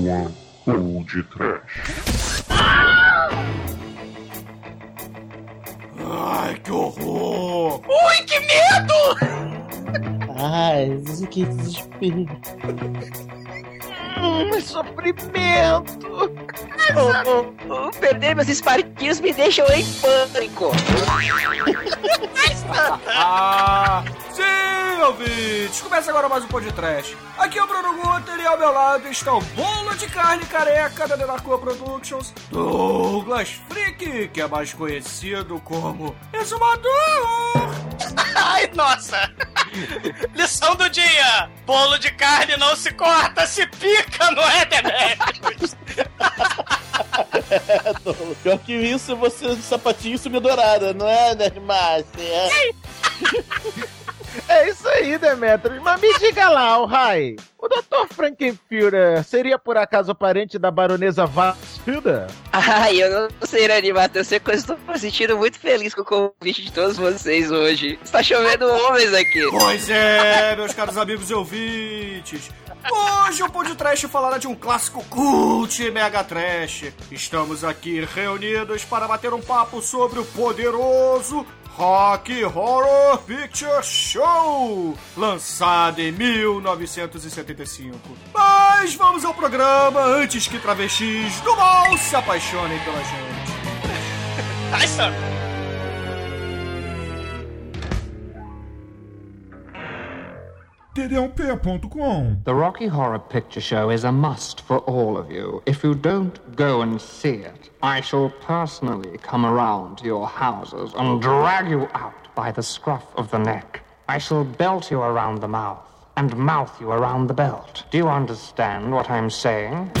sua Old Trash. Ai, que horror! Ui, que medo! Ai, que desespero. Hum, sofrimento! Oh, oh, perder meus esparquinhos me deixam em pânico! ah, sim, ouvintes! Começa agora mais um podcast. Aqui é o Bruno Guter e ao meu lado está o bolo de carne careca da Denarcoa Productions, Douglas Freak, que é mais conhecido como Exumador! Ai, nossa! Lição do dia! Bolo de carne não se corta, se pica, não é, Demetrius? é, Douglas. Pior que isso, você de sapatinho sumiu dourada, não é, Nerdmaster? É. É isso aí, Demetrius. Mas me diga lá, o Rai. O Dr. Frankenführer seria por acaso parente da baronesa Vassfielder? Ai, eu não sei. Eu sei que eu estou me sentindo muito feliz com o convite de todos vocês hoje. Está chovendo homens aqui. Pois é, meus caros amigos e ouvintes. Hoje o Pod Trash falará de um clássico cult e mega trash. Estamos aqui reunidos para bater um papo sobre o poderoso Rock Horror Picture Show, lançado em 1975. Mas vamos ao programa antes que travestis do mal se apaixonem pela gente. Ai, Sam. td1p.com The Rocky Horror Picture Show is a must for all of you. If you don't go and see it, I shall personally come around to your houses and drag you out by the scruff of the neck. I shall belt you around the mouth and mouth you around the belt. Do you understand what I'm saying?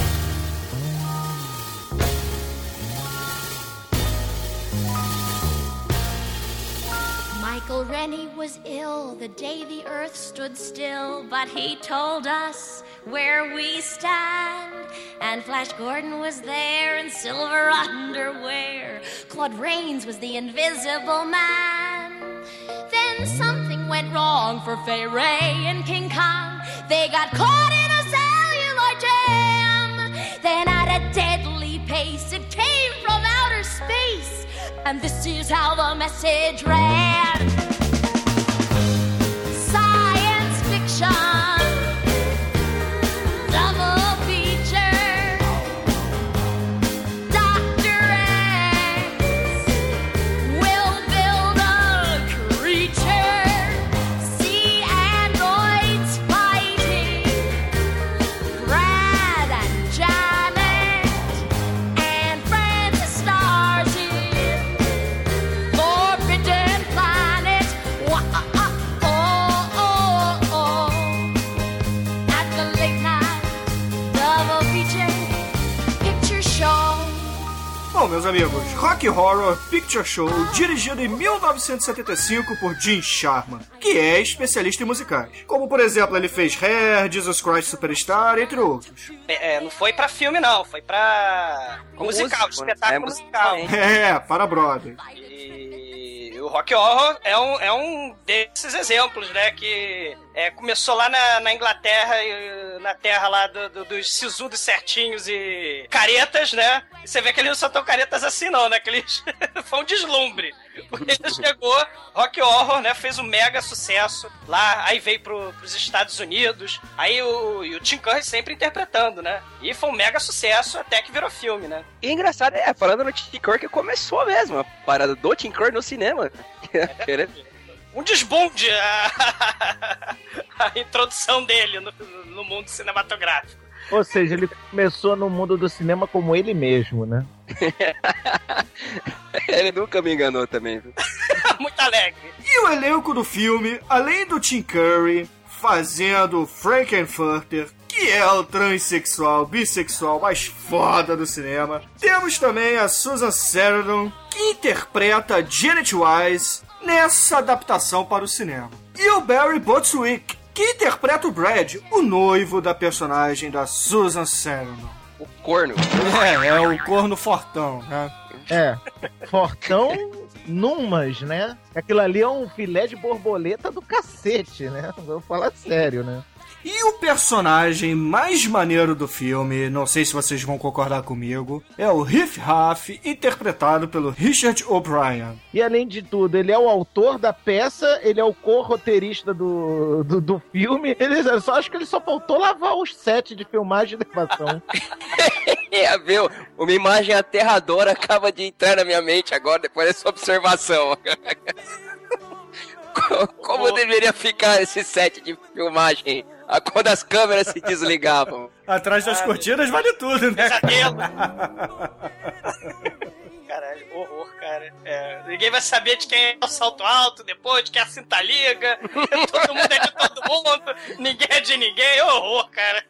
Rennie was ill the day the earth stood still, but he told us where we stand. And Flash Gordon was there in silver underwear. Claude Rains was the invisible man. Then something went wrong for Fay Ray and King Kong. They got caught in a celluloid jam. Then at a deadly pace, it came from outer space. And this is how the message ran. Meus amigos, Rock Horror Picture Show, dirigido em 1975 por Jim Sharman, que é especialista em musicais. Como, por exemplo, ele fez Hair, Jesus Christ Superstar, entre outros. É, é, não foi pra filme, não. Foi pra musical, espetáculo né? É, musical. É, para brother. E o Rock Horror é um, é um desses exemplos, né? Que é, começou lá na, na Inglaterra, na terra lá do- do- dos sisudos certinhos e caretas, né? E você vê que eles não são tão caretas assim, não, né? Que eles foi um deslumbre. Porque ele chegou, Rock Horror, né? Fez um mega sucesso lá, aí veio pro, pros Estados Unidos, aí o, o Tim Curry sempre interpretando, né? E foi um mega sucesso até que virou filme, né? E é engraçado, é, falando no Tim Curry que começou mesmo, a parada do Tim Curry no cinema. Ele- um desbunde a, a introdução dele no, no mundo cinematográfico. Ou seja, ele começou no mundo do cinema como ele mesmo, né? Ele nunca me enganou também. viu? Muito alegre. E o elenco do filme, além do Tim Curry fazendo Frankenfurter, que é o transexual, bissexual mais foda do cinema, temos também a Susan Sarandon, que interpreta Janet Wise nessa adaptação para o cinema. E o Barry Botwick, que interpreta o Brad, o noivo da personagem da Susan Sarandon. O corno. É, é o corno fortão, né? É. Fortão numas, né? Aquilo ali é um filé de borboleta do cacete, né? Vou falar sério, né? E o personagem mais maneiro do filme, não sei se vocês vão concordar comigo, é o Riff Raff, interpretado pelo Richard O'Brien. E além de tudo, ele é o autor da peça, ele é o co-roteirista do, do, do filme. Ele eu só acho que ele só faltou lavar os sets de filmagem e gravação. É, viu? Uma imagem aterradora acaba de entrar na minha mente agora, depois dessa observação. Co- Como deveria ficar esse set de filmagem ah, quando as câmeras se desligavam? Atrás das cortinas vale tudo, né? Pesadelo. Caralho, horror, cara. É, ninguém vai saber de quem é o salto alto depois, de quem é a cinta liga. todo mundo é de todo mundo, ninguém é de ninguém. Horror, cara.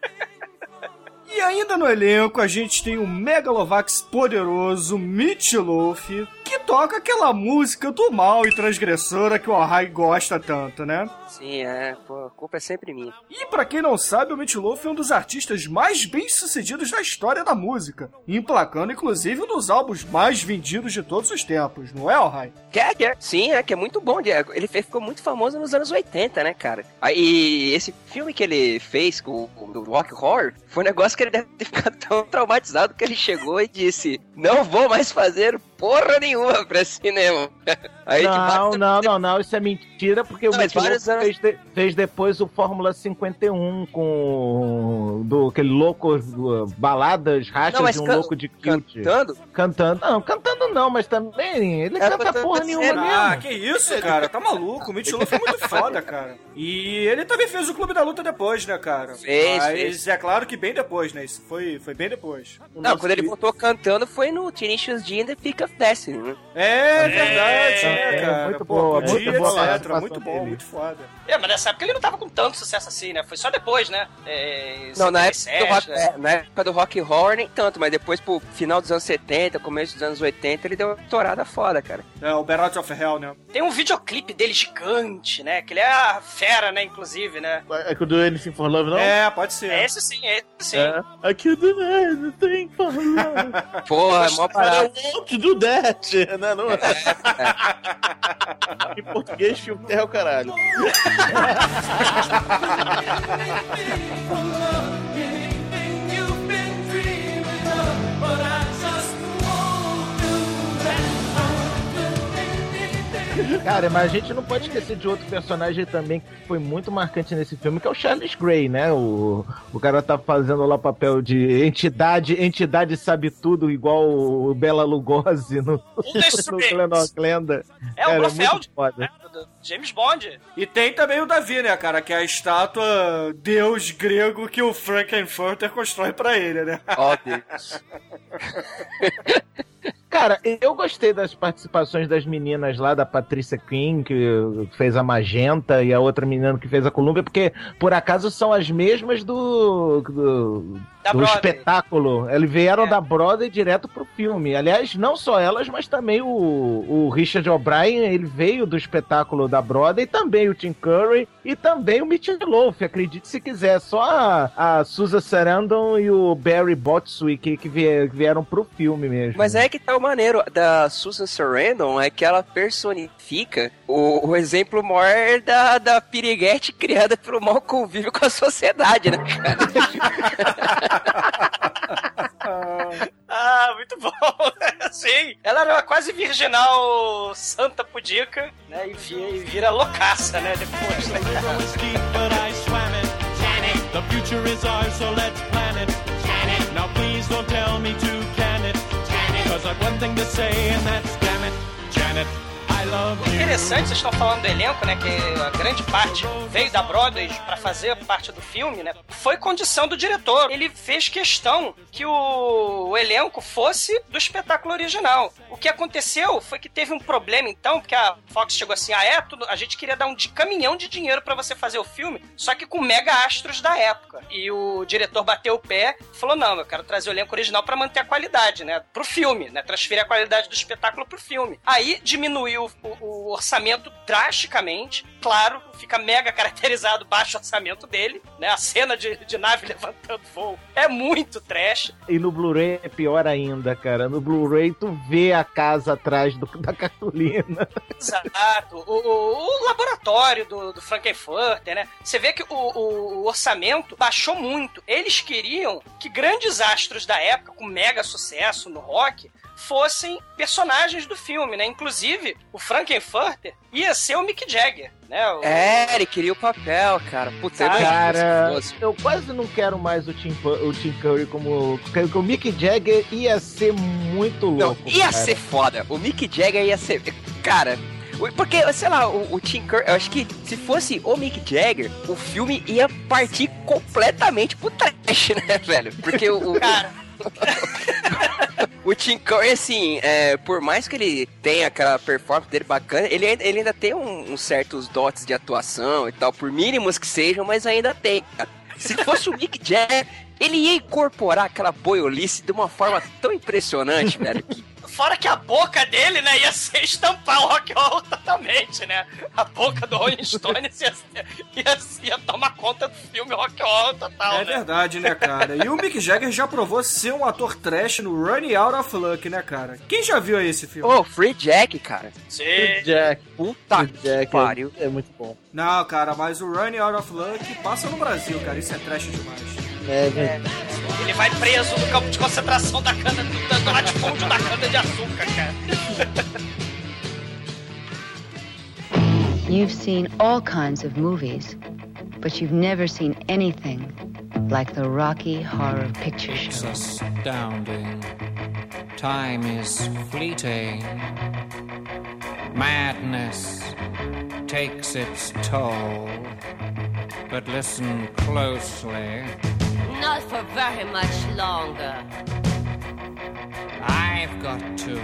E ainda no elenco a gente tem o Megalovax poderoso Meat Loaf, que toca aquela música do mal e transgressora que o Ohai gosta tanto, né? Sim, é, pô, a culpa é sempre minha. E pra quem não sabe, o Meat Loaf é um dos artistas mais bem-sucedidos da história da música, emplacando inclusive um dos álbuns mais vendidos de todos os tempos, não é, Ohai? Que é, que é, sim, é, que é muito bom. Ele fez- ficou muito famoso nos anos 80, né, cara? Aí, esse filme que ele fez com o Rock Horror foi um negócio que ele deve ter ficado tão traumatizado que ele chegou e disse: Não vou mais fazer porra nenhuma pra cinema. Aí, Não, não, não, não, isso é mentira, porque o Não, Loaf vários anos- fez, de- fez depois o Fórmula 51 com do, aquele louco, do, baladas, rachas Não, de um can- louco de kilt. cantando? Cantando. Não, cantando não, mas também ele É, canta porra nenhuma. Ah, mesmo. que isso, cara? Tá maluco? O Meat Loaf é muito foda, cara. E ele também fez o Clube da Luta depois, né, cara? Fez, Mas fez. é claro que bem depois, né? Isso foi, foi bem depois. Não, quando ele voltou cantando foi no Tenacious D and the of Destiny, né? É verdade, né, é, cara? muito Pô, boa, muito boa Muito bom, dele. muito foda. É, mas nessa época ele não tava com tanto sucesso assim, né? Foi só depois, né? É, Não, na época, do 77, rock, né? é, na época do Rock Horror nem tanto, mas depois pro final dos anos 70, começo dos anos 80, ele deu uma torada foda, cara. É, o Battle of Hell, né? Tem um videoclipe dele gigante, né? Que ele é a fera, né? Inclusive, né? É que o do Anything for Love, não? É, pode ser. É esse sim, é esse sim. É. I can do anything for love. Porra, é mó parada. want to do that. Né? Não, em português, filme terra é o caralho. Yeah. Cara, mas a gente não pode esquecer de outro personagem também que foi muito marcante nesse filme, que é o Charles Grey, né? O, o cara tá fazendo lá o papel de entidade, entidade sabe tudo, igual o Bela Lugosi no, no três. Glen Oaklenda. É o Cara, Blofeld, muito foda. né? Do- do James Bond. E tem também o Davi, né, cara? Que é a estátua deus grego que o Frankenfurter constrói pra ele, né? Ó, Deus. Cara, eu gostei das participações das meninas lá, da Patrícia Quinn, que fez a Magenta, e a outra menina que fez a Colômbia, porque por acaso são as mesmas do. do, Da do Broadway. espetáculo. Eles vieram É. da Broadway direto pro filme. Aliás, não só elas, mas também o, o Richard O'Brien, ele veio do espetáculo da Broadway, e também o Tim Curry, e também o Mitch Loaf, acredite se quiser. Só a, a Susan Sarandon e o Barry Botswick que vieram pro filme mesmo. Mas é que tá o maneiro da Susan Sarandon, é que ela personifica o, o exemplo maior da, da piriguete criada pelo mau convívio com a sociedade, né, cara? Ah, muito bom. Sim. Ela era quase virginal santa pudica, né? E vira, e vira loucaça, né? Depois, né? The future is ours, so let's plan it. Now please don't tell me to can it. Cause I've one thing to say, and that's damn it, Janet. Interessante, vocês estão falando do elenco, né? Que a grande parte veio da Broadway pra fazer parte do filme, né? Foi condição do diretor. Ele fez questão que o, elenco fosse do espetáculo original. O que aconteceu foi que teve um problema, então, porque a Fox chegou assim: ah, é? Tudo, a gente queria dar um caminhão de dinheiro pra você fazer o filme, só que com mega astros da época. E o diretor bateu o pé falou: não, eu quero trazer o elenco original pra manter a qualidade, né? Pro filme, né? Transferir a qualidade do espetáculo pro filme. Aí diminuiu o, o orçamento drasticamente. Claro, fica mega caracterizado baixo orçamento dele, né? A cena de, de nave levantando voo é muito trash. E no Blu-ray é pior ainda, cara. No Blu-ray tu vê a casa atrás do- da cartolina. Exato. O, o- o laboratório do, do Frankenfurter, né? Você vê que o, o- o orçamento baixou muito. Eles queriam que grandes astros da época, com mega sucesso no rock, fossem personagens do filme, né? Inclusive, o Frankenfurter ia ser o Mick Jagger, né? O- É, ele queria o papel, cara. Puta, Cara, eu quase não quero mais o Tim, o Tim Curry como. Porque o Mick Jagger ia ser muito Não, louco. ia cara. ser foda. O Mick Jagger ia ser. Cara. Porque, sei lá, o, o Tim Curry, eu acho que se fosse o Mick Jagger, o filme ia partir completamente pro trash, né, velho? Porque o, o, Cara, o Tim Curry, assim, é, por mais que ele tenha aquela performance dele bacana, ele, ainda- ele ainda tem um- uns certos dotes de atuação e tal, por mínimos que sejam, mas ainda tem. Se fosse o Mick Jagger, ele ia incorporar aquela boiolice de uma forma tão impressionante, velho, que fora que a boca dele, né, ia ser estampar o rock and roll totalmente, né? A boca do Rolling Stones ia, ia, ia tomar conta do filme rock and roll total, É né? verdade, né, cara? E o Mick Jagger já provou ser um ator trash no Running Out of Luck, né, cara? Quem já viu esse filme? Ô, Free Jack, cara. Sim. Jack. Puta o Jack que pariu. É, é muito bom. Não, cara, mas o Running Out of Luck passa no Brasil, cara. Isso é trash demais. É, é. Ele vai preso no campo de concentração da cana, do, do latifúndio da cana de açúcar, cara. You've seen all kinds of movies, but you've never seen anything like the Rocky Horror Picture Show. It's Show. astounding. Time is fleeting. Madness takes its toll. But listen closely. Not for very much longer. I've got to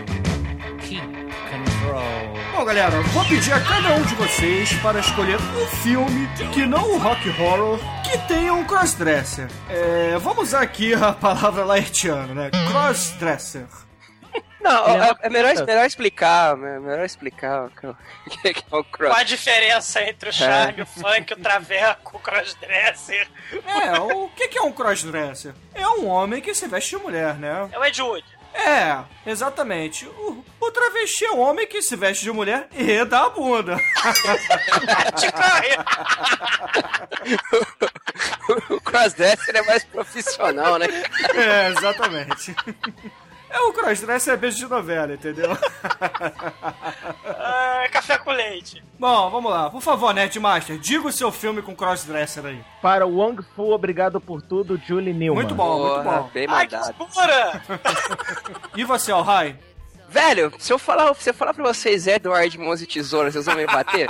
keep control. Bom, galera, vou pedir a cada um de vocês para escolher um filme que não o rock horror que tenha um crossdresser. É, vamos usar aqui a palavra laertiana, né? Crossdresser. Não, é é, é melhor, melhor explicar, é melhor explicar o que é o- o que é o cross. Qual a diferença entre o charme, o funk, o traveco, o crossdresser? É, o que que é um crossdresser? É um homem que se veste de mulher, né? É o Ed Wood. É, exatamente. O, o travesti é um homem que se veste de mulher e dá a bunda. Corre. o crossdresser é mais profissional, né? É, exatamente. É o crossdresser é beijo de novela, entendeu? Ah, café com leite. Bom, vamos lá. Por favor, Nerdmaster, diga o seu filme com crossdresser aí. Para o Wong Fu, obrigado por tudo, Julie Newman. Muito bom, muito Porra, bom. bem Ai, que mandado. E você, Alhai? Velho, se eu falar, se eu falar pra vocês Edward Mãos e Tesoura, vocês vão me bater?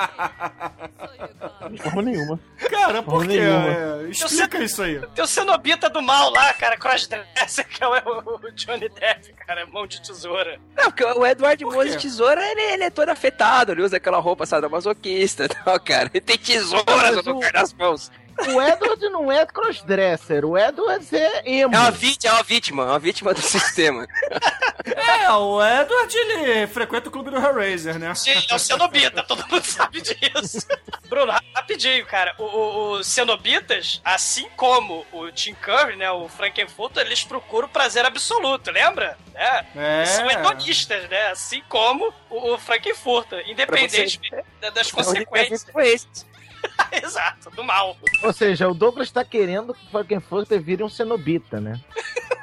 Forma nenhuma. Cara, por Porra quê? nenhuma. É, explica isso aí. Tem o cenobita do mal lá, cara, crossdresser, que é o, o Johnny Depp, cara, mão de tesoura. Não, porque o Edward Por Mãos e Tesoura, ele, ele é todo afetado, ele usa aquela roupa sadomasoquista e tal, cara. Ele tem tesouras no lugar das mãos. O Edward não é crossdresser, o Edward é emo. É uma vítima, é uma vítima, é uma vítima do sistema. É, o Edward, ele frequenta o clube do Hellraiser, né? Sim, é o cenobita, todo mundo sabe disso. Bruno, rapidinho, cara. O, o- os cenobitas, assim como o Tim Curry, né, o Frankenfurter, eles procuram prazer absoluto, lembra? É. É. São hedonistas, né? Assim como o, o Frankenfurter, independente da- das consequências. foi esse. Exato, do mal. Ou seja, o Douglas tá querendo que o Frankenfurter vire um cenobita, né?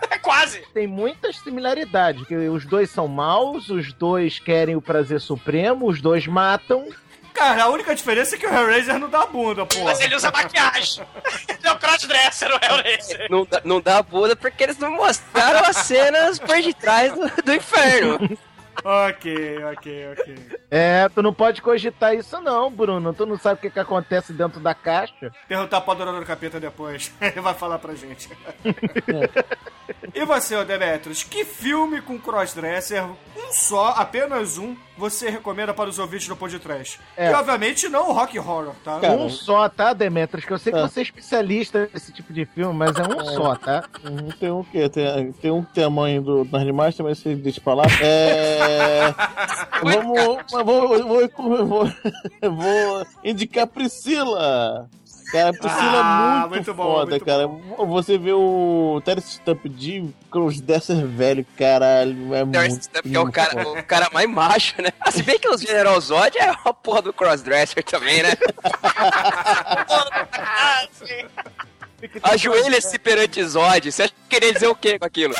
É quase. Tem muitas similaridades, que os dois são maus, os dois querem o prazer supremo, os dois matam. Cara, a única diferença é que o Hellraiser não dá bunda, pô. Mas ele usa maquiagem. ele é o crossdresser, o Hellraiser. Não dá, não dá bunda porque eles não mostraram as cenas por detrás do, do inferno. Ok, ok, ok. É, tu não pode cogitar isso não, Bruno. Tu não sabe o que, que acontece dentro da caixa. Perguntar pra Dona do Capeta depois. Ele vai falar pra gente. e você, Demetrius, que filme com crossdresser, um só, apenas um, você recomenda para os ouvintes do podcast. É. E obviamente não o Rock Horror, tá? um só, tá, Demetrius? Que eu sei que Ah. você é especialista nesse tipo de filme, mas é um só, tá? Uhum, Tem um que tem, tem um que tem a mãe do das animais, também se deixa pra lá. É. vamos. Vou, eu vou, eu vou, eu vou indicar Priscila. Cara, a Priscila Ah, é muito, muito bom, foda, muito cara. Você vê o Terence Stamp de Crossdresser velho, caralho, é Terence Stamp, é o cara, o cara mais macho, né? Ah, Se bem que o General Zod é a porra do crossdresser também, né? Ajoelha-se perante Zod. Você acha que queria dizer o quê com aquilo?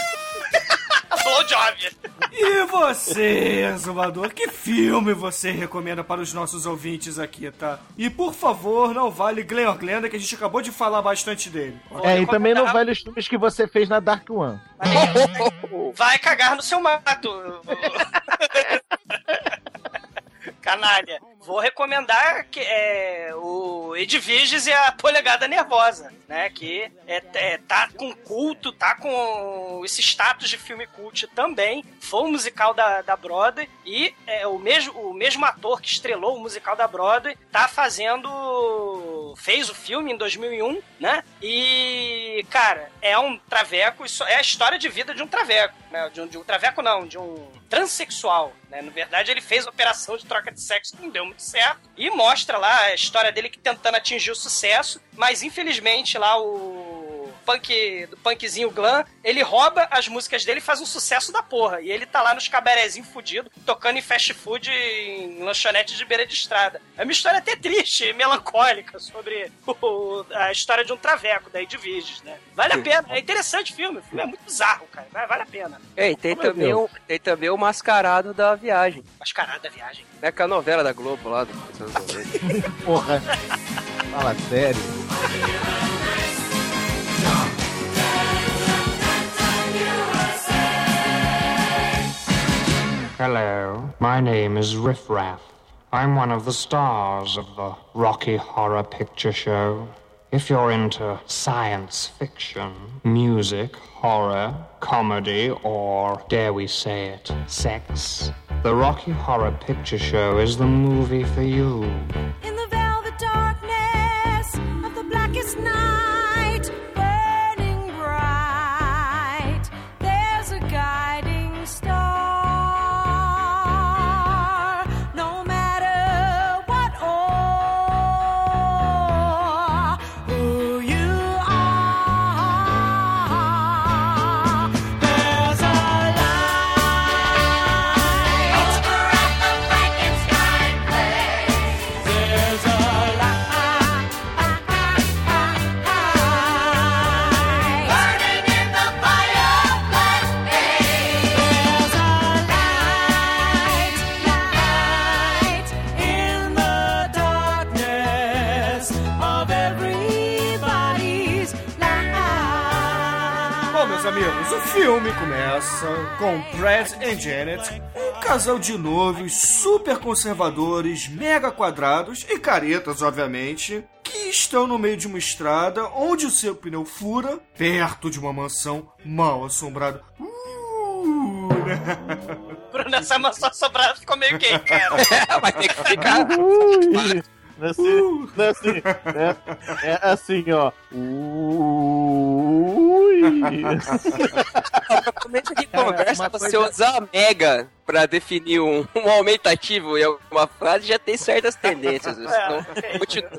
Blowjob. E você, Zumbador, que filme você recomenda para os nossos ouvintes aqui, tá? E por favor, não vale Glenn Glenda, que a gente acabou de falar bastante dele. É, e também não vale os filmes que você fez na Dark One. Vai cagar no seu mato. Canalha. Vou recomendar que é o Edviges e a Polegada Nervosa, né? Que é, é- tá com culto, tá com esse status de filme cult também. Foi um musical da, da Broadway e é, o, mesmo, o mesmo ator que estrelou o musical da Broadway tá fazendo. fez o filme em 2001, né? E, cara, é um traveco, isso é a história de vida de um traveco, né? De um, de um traveco não, de um transexual, né? Na verdade, ele fez operação de troca de sexo que não deu muito certo e mostra lá a história dele que tentando atingir o sucesso, mas infelizmente lá o punk, do punkzinho glam, ele rouba as músicas dele e faz um sucesso da porra. E ele tá lá nos cabarezinhos fudido, tocando em fast food em lanchonete de beira de estrada. É uma história até triste, melancólica, sobre o- a história de um traveco da Edviges, né? Vale a pena, é interessante o filme, o filme é muito bizarro, cara, vale a pena. Ei, tem Oh, meu também, o, tem também o Mascarado da Viagem. Mascarada da viagem. Né, que é a novela da Globo lá. Do... Porra. Fala sério. Hello, my name is Riff Raff. I'm one of the stars of the Rocky Horror Picture Show. If you're into science fiction, music, horror, comedy, or dare we say it, sex, the Rocky Horror Picture Show is the movie for you. In the velvet darkness of the blackest night, com Brad e Janet, um casal de noivos super conservadores, mega quadrados e caretas, obviamente, que estão no meio de uma estrada onde o seu pneu fura, perto de uma mansão mal assombrada. Uh, né? Bruno, essa maçã sobrada ficou meio gay, cara. Vai ter que ficar. Não é assim, não é assim, né? É assim, ó. Ui. Começo de Cara, conversa, uma você coisa- usar mega pra definir um, um aumentativo em alguma frase já tem certas tendências. Então, continua.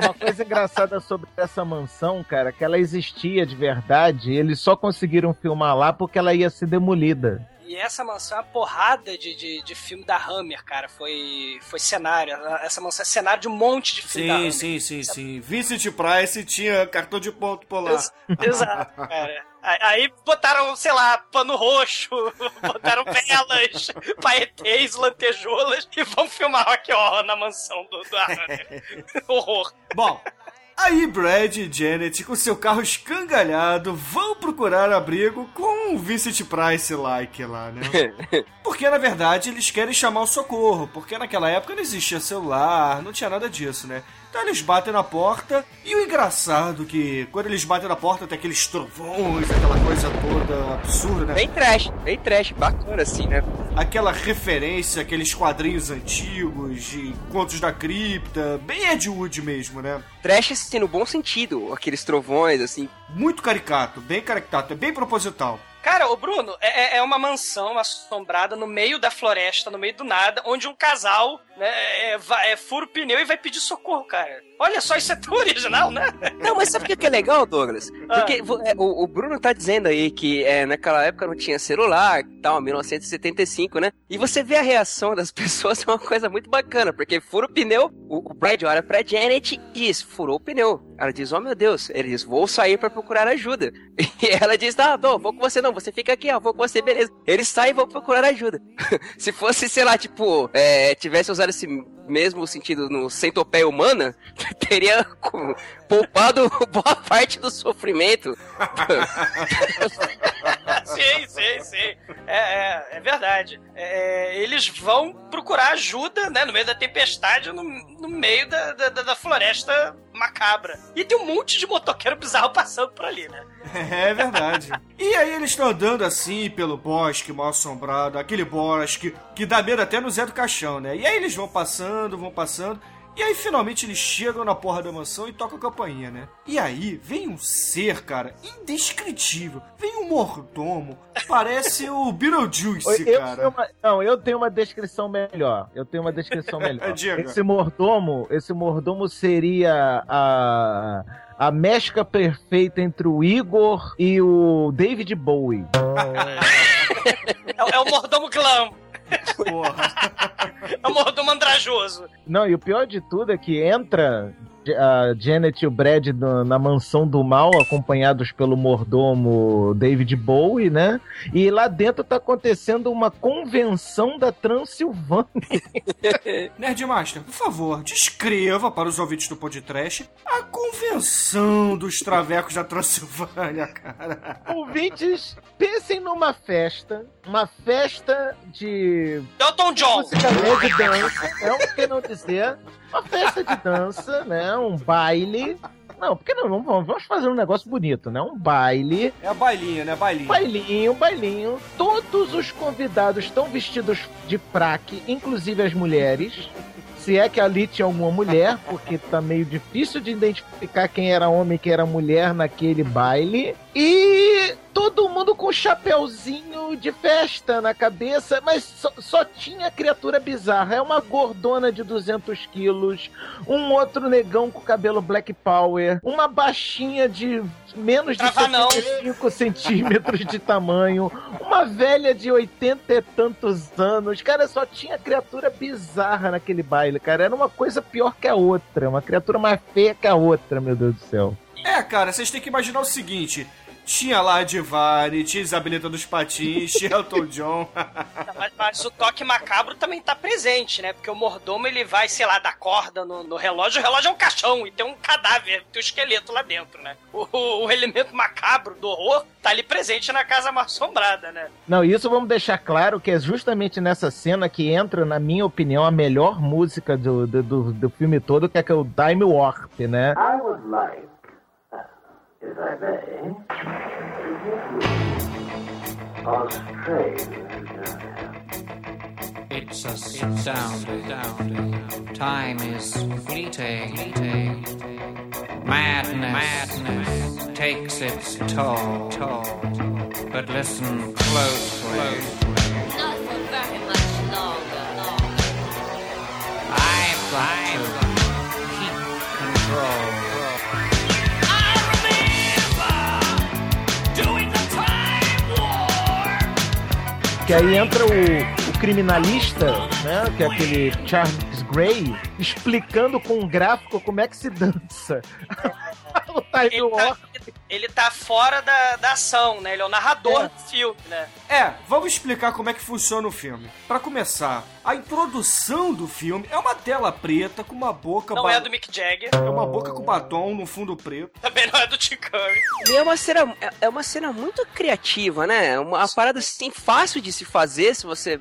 Uma coisa engraçada sobre essa mansão, cara, que ela existia de verdade, eles só conseguiram filmar lá porque ela ia ser demolida. E essa mansão é uma porrada de, de, de filme da Hammer, cara. Foi, foi cenário. Essa mansão é cenário de um monte de filme da Sim, Hammer. sim, sim, sim. Vincent Price tinha cartão de ponto polar. Ex- Exato, cara. Aí- botaram, sei lá, pano roxo, botaram velas, paetês, lantejoulas e vão filmar Rock Horror na mansão do, Hammer. Horror. Bom, aí Brad e Janet, com seu carro escangalhado, vão procurar abrigo com o Vincent Price-like lá, né? Porque, na verdade, eles querem chamar o socorro, porque naquela época não existia celular, não tinha nada disso, né? Então eles batem na porta e o engraçado que quando eles batem na porta tem aqueles trovões, aquela coisa toda absurda, né? Bem trash, bem trash, bacana assim, né? Aquela referência, aqueles quadrinhos antigos de contos da cripta, bem Ed Wood mesmo, né? Trash, assim, no bom sentido, aqueles trovões, assim. Muito caricato, bem caricato, é bem proposital. Cara, o Bruno é, é uma mansão assombrada no meio da floresta, no meio do nada, onde um casal né, é, vai- é, fura o pneu e vai pedir socorro, cara. Olha só, isso é tão original, né? Não, mas sabe o que é legal, Douglas? Ah. Porque vo- é, o, o Bruno tá dizendo aí que é, naquela época não tinha celular, tal, 1975, né? E você vê a reação das pessoas, é uma coisa muito bacana, porque fura o pneu, o, o Brad olha pra Janet e diz, furou o pneu. Ela diz, oh meu Deus. Ele diz, vou sair pra procurar ajuda. E ela diz, tá, não, vou com você não, você fica aqui, ó, vou com você, beleza. Ele sai e vou procurar ajuda. Se fosse, sei lá, tipo, é, tivesse usado esse mesmo sentido no centopeia humana, teria poupado boa parte do sofrimento. sim, sim, sim. É, é, é verdade. É, eles vão procurar ajuda, né, no meio da tempestade, no, no meio da, da, da floresta macabra. E tem um monte de motoqueiro bizarro passando por ali, né? É verdade. e aí eles estão andando assim pelo bosque mal assombrado, aquele bosque que dá medo até no Zé do Caixão, né? E aí eles vão passando, vão passando. E aí finalmente eles chegam na porra da mansão e tocam a campainha, né? E aí vem um ser, cara, indescritível. Vem um mordomo. Parece o Beetlejuice, Eu cara. uma- não, eu tenho uma descrição melhor. Eu tenho uma descrição melhor. Esse mordomo, esse mordomo seria a a mescla perfeita entre o Igor e o David Bowie. É, é o mordomo glam. Porra. É o mordomo andrajoso. Não, e o pior de tudo é que entra a Janet e o Brad no- na mansão do mal, acompanhados pelo mordomo David Bowie, né? E lá dentro tá acontecendo uma convenção da Transilvânia. Nerdmaster, por favor, descreva para os ouvintes do podcast a convenção dos travecos da Transilvânia, cara. Ouvintes, pensem numa festa, uma festa de Elton John. música de dança, é um que não dizer, uma festa de dança, né? Um baile. Não, porque não, vamos vamos fazer um negócio bonito, né? Um baile. É a bailinha, né? Bailinha. Bailinho, bailinho. Todos os convidados estão vestidos de fraque, inclusive as mulheres. Se é que ali tinha alguma mulher, porque tá meio difícil de identificar quem era homem e quem era mulher naquele baile. E todo mundo com um chapéuzinho de festa na cabeça, mas só, só tinha criatura bizarra. É uma gordona de 200 quilos, um outro negão com cabelo black power, uma baixinha de menos de Travanão. 75 centímetros de tamanho, uma velha de 80 e tantos anos. Cara, só tinha criatura bizarra naquele baile, cara. Era uma coisa pior que a outra, uma criatura mais feia que a outra, meu Deus do céu. É, cara, vocês têm que imaginar o seguinte. Tinha lá a Divine, tinha Isabelita dos Patins, tinha Elton John. Mas, mas o toque macabro também tá presente, né? Porque o mordomo ele vai, sei lá, dar corda no, no relógio. O relógio é um caixão e tem um cadáver, tem um esqueleto lá dentro, né? O, o- o elemento macabro do horror tá ali presente na casa mal assombrada, né? Não, isso vamos deixar claro que é justamente nessa cena que entra, na minha opinião, a melhor música do, do, do, do filme todo, que é, que é o Time Warp, né? I would like, if I may, Australia. It's astounding. Time is fleeting. Madness, takes its toll. But listen closely. Not for very much longer. I've got to keep control. Que aí entra o, o criminalista, né? Que é aquele Charles Gray, explicando com um gráfico como é que se dança. o Time Ele tá, Warp. ele tá fora da, da ação, né? Ele é o narrador É. do filme, né? É, vamos explicar como é que funciona o filme. Pra começar, a introdução do filme é uma tela preta com uma boca... Não ba- é do Mick Jagger, É uma boca com batom no fundo preto. também não é do Tim Curry. E é uma cena, é- é uma cena muito criativa, né? Uma, uma parada assim fácil de se fazer se você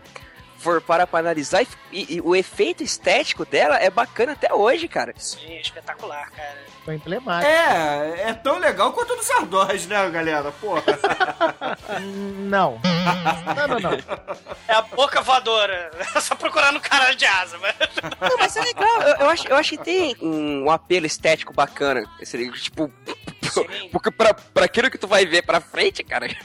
for parar pra analisar, e, e o efeito estético dela é bacana até hoje, cara. Sim, espetacular, cara. Foi emblemático. É, é tão legal quanto o dos Ardós, né, galera? Porra. Não. Não, não, não. É a boca voadora. É só procurar no caralho de asa, mas... Não, mas é legal. Eu, eu acho, eu acho que tem um apelo estético bacana. Esse, tipo, porque pra, pra aquilo que tu vai ver pra frente, cara.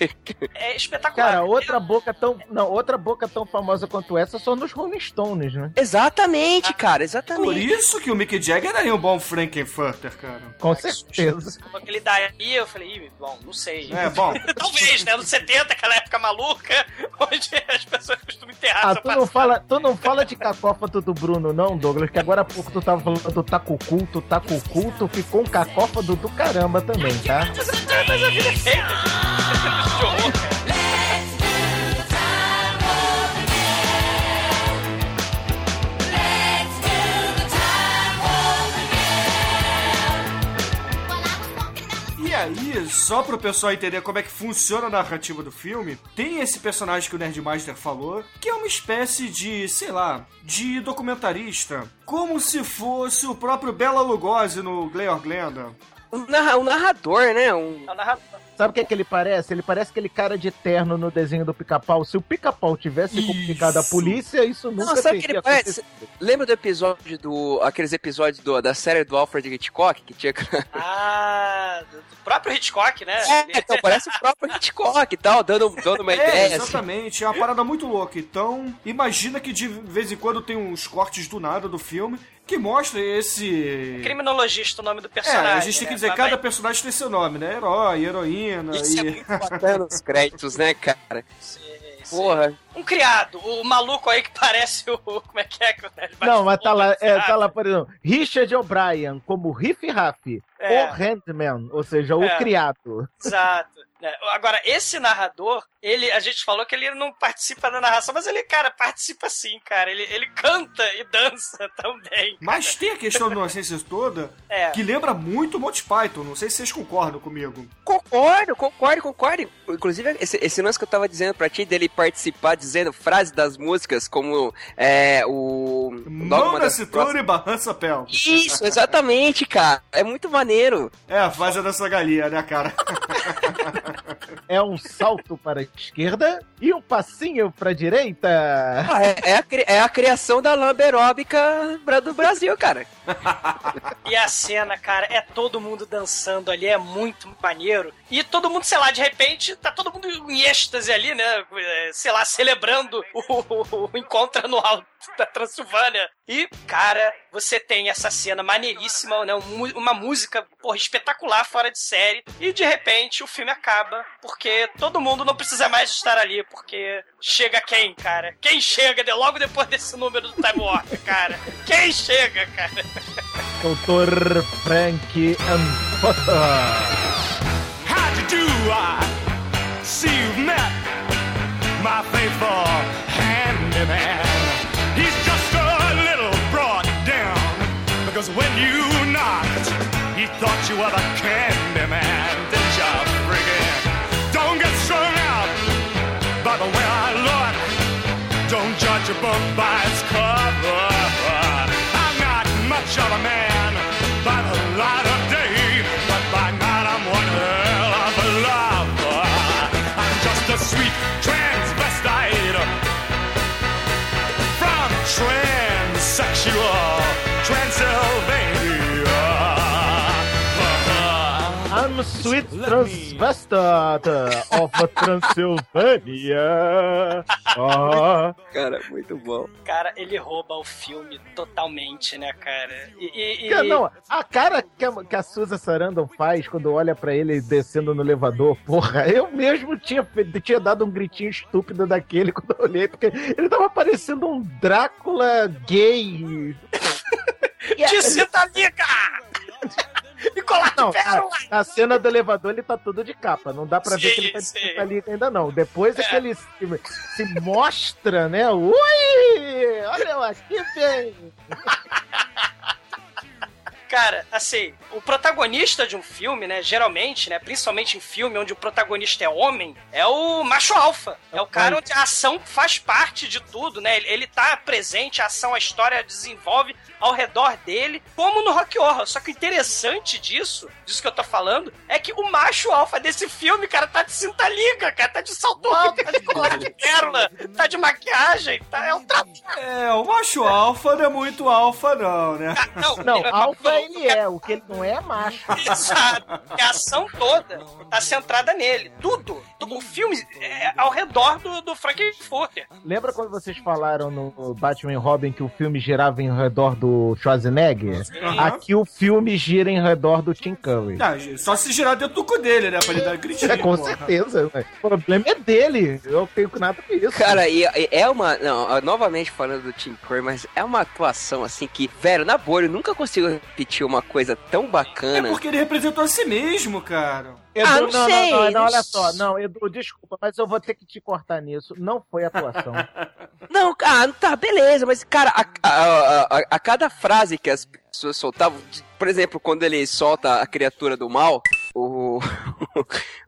É espetacular. Cara, outra boca tão. Não, outra boca tão famosa quanto essa só nos Rolling Stones, né? Exatamente, cara, Por exatamente. isso que o Mick Jagger era um bom Frankenfurter, cara. Com certeza. Quando ele daí, eu falei, Ih, bom, não sei. É, bom. Talvez, né? Nos 70, aquela época maluca, onde as pessoas costumam enterrar Ah, tu não, fala, tu não fala de cacófato do Bruno, não, Douglas, que agora há pouco tu tava falando do taco culto, taco culto, ficou um cacófato do caramba também, tá? Cara. E aí, só pro pessoal entender como é que funciona a narrativa do filme, tem esse personagem que o Nerdmaster falou, que é uma espécie de, sei lá, de documentarista, como se fosse o próprio Bela Lugosi no Glayor Glenda. Um, narra- um narrador, né? Um... É o narrador. Sabe o que, é que ele parece? Ele parece aquele cara de terno no desenho do pica-pau. Se o pica-pau tivesse comunicado a polícia, isso nunca Não, sabe o que ele parece? Lembra do episódio do. aqueles episódios do- da série do Alfred Hitchcock que tinha. Ah, do, próprio Hitchcock, né? É, então parece o próprio Hitchcock e tal, dando, dando uma É, ideia. assim. exatamente, é uma parada muito louca. Então, imagina que de vez em quando tem uns cortes do nada do filme que mostra esse. Criminologista, o nome do É, personagem. a gente tem que né? dizer, Mas cada personagem tem seu nome, né? Herói, heroína Isso é e. muito bacana os créditos, né, cara? Sim, sim. Porra. Um criado, o maluco aí que parece o. Como é que é Não, mas tá lá, é, tá lá, por exemplo, Richard O'Brien como Riff Raff, É. o Handman, ou seja, o É. criado. Exato. Né? Agora, esse narrador, ele, a gente falou que ele não participa da narração, mas ele, cara, participa sim, cara. Ele, ele canta e dança também. Mas tem a questão da inocência toda É. que lembra muito Monty Python. Não sei se vocês concordam comigo. Concordo, concordo, concordo. Inclusive, esse, esse lance que eu tava dizendo pra ti, dele participar dizendo frases das músicas, como é, o. Da cintura e barrança pé. Isso, exatamente, cara. É muito maneiro. É a fase dessa galinha, né, cara? É um salto para a esquerda e um passinho para a direita. Ah, é, é a, é a criação da lamberóbica do Brasil, cara. E a cena, cara, é todo mundo dançando ali, é muito maneiro. E todo mundo, sei lá, de repente, tá todo mundo em êxtase ali, né? É, Sei lá, celebrando o, o- encontro anual da Transilvânia. E, cara, você tem essa cena maneiríssima, né? Um Uma música, porra, espetacular, fora de série. E, de repente, o filme acaba, porque todo mundo não precisa mais estar ali, porque chega quem, cara? Quem chega de- logo depois desse número do Time Warp, cara? Quem chega, cara? Doutor Frank Ampota. How'd you do? I see you've met my faithful handyman. He's just a little brought down because when you knocked, he thought you were the candy man. Didn't you, friggin'? Don't get strung out by the way I look. Don't judge a book by its cover. I'm not much of a man sweet transvestite of Transylvania. Ah. Cara, muito bom. Cara, ele rouba o filme totalmente, né, cara? E, e- e- Cara, não, a cara que a, que a Susan Sarandon faz quando olha pra ele descendo no elevador, porra, eu mesmo tinha, tinha dado um gritinho estúpido daquele quando eu olhei, porque ele tava parecendo um Drácula gay. Te cita liga! E colar Não, pérola! na cena do elevador ele tá todo de capa, não dá pra ver Sim, que ele tá de sim. ali ainda não. Depois é que ele se, se mostra, né? Ui! Olha eu aqui, bem! Cara, assim, o protagonista de um filme, né, geralmente, né, principalmente em filme onde o protagonista é homem, é o macho alfa. É o cara onde a ação faz parte de tudo, né? Ele, ele tá presente, a ação, a história desenvolve ao redor dele, como no Rock Horror. Só que o interessante disso, disso que eu tô falando, é que o macho alfa desse filme, cara, tá de cinta liga, cara, tá de salto alto, tá de colar de pérola, tá de maquiagem, tá, é um trapo. É, o macho alfa não é muito alfa, não, né? Não, Não, ele- alfa ele é, o que ele não é é macho. Exato. E a ação toda tá centrada nele. Tudo. O filme é ao redor do, do Frankenfurter. Lembra quando vocês falaram no Batman e Robin que o filme girava em redor do Schwarzenegger? Aqui o filme gira em redor do Tim Curry. Ah, só se girar dentro do cu dele, né? Pra ele dar gritinho. É, com porra. certeza. O problema é dele. Eu tenho nada com isso. Cara, e, e é uma. Não, novamente falando do Tim Curry, mas é uma atuação assim que, velho, na boa, eu nunca consigo repetir uma coisa tão É bacana. porque ele representou a si mesmo, cara. Edu, Ah, não, não sei, não, não, não olha só. Não, Edu, desculpa, mas eu vou ter que te cortar nisso. Não foi atuação. Não, ah, tá, beleza, mas, cara, a, a, a, a cada frase que as pessoas soltavam, por exemplo, quando ele solta a criatura do mal, o.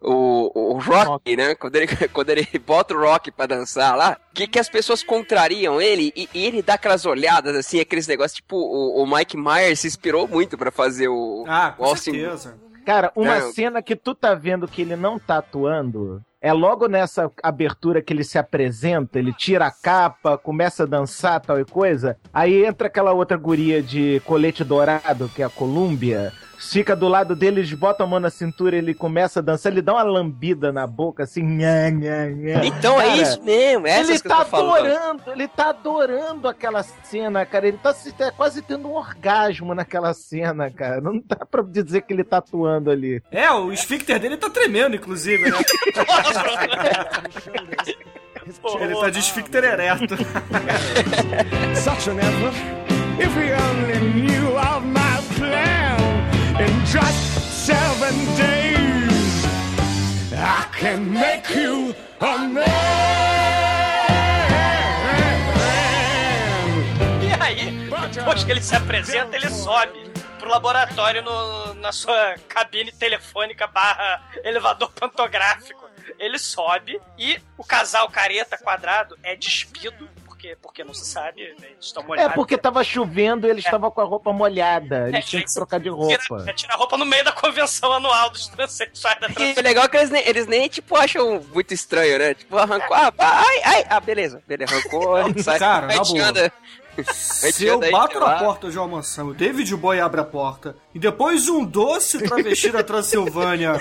o, o Rock, né? Quando ele, quando ele bota o Rock pra dançar lá, que, que as pessoas contrariam ele e, e ele dá aquelas olhadas, assim, aqueles negócios, tipo, o, o Mike Myers se inspirou muito pra fazer o. Ah, o com Austin- certeza. Cara, uma Não. cena que tu tá vendo que ele não tá atuando é logo nessa abertura que ele se apresenta, ele tira a capa, começa a dançar, tal e coisa. Aí entra aquela outra guria de colete dourado, que é a Colômbia. Fica do lado dele, eles botam a mão na cintura, ele começa a dançar, ele dá uma lambida na boca, assim, nha, nha, nha. Então é Cara, isso mesmo, é ele que tá eu tô falando. adorando, ele tá adorando aquela cena, cara. Ele tá se- tá quase tendo um orgasmo naquela cena, cara. Não dá pra dizer que ele tá atuando ali. É, o esfíncter dele tá tremendo, inclusive, né? ele tá de esfíncter ereto. Such an effort. If we only knew of my plan in just seven days, I can make you a man. E aí, depois que ele se apresenta, ele sobe pro laboratório no- na sua cabine telefônica barra elevador pantográfico. Ele sobe e o casal careta quadrado é despido, porque, porque não se sabe, né, eles estão É molhados. porque tava chovendo e ele estava com a roupa molhada. Eles É, tinham que trocar de roupa. é, tira a roupa no meio da convenção anual dos transexuais da E o legal é que eles nem, eles nem, tipo, acham muito estranho, né? Tipo, arrancou, ah, ai, ai, ah, beleza, beleza, arrancou, sai, Cara, na boa. anda. Se eu bato na porta de uma mansão, o David Boy abre a porta, e depois um doce travesti da Transilvânia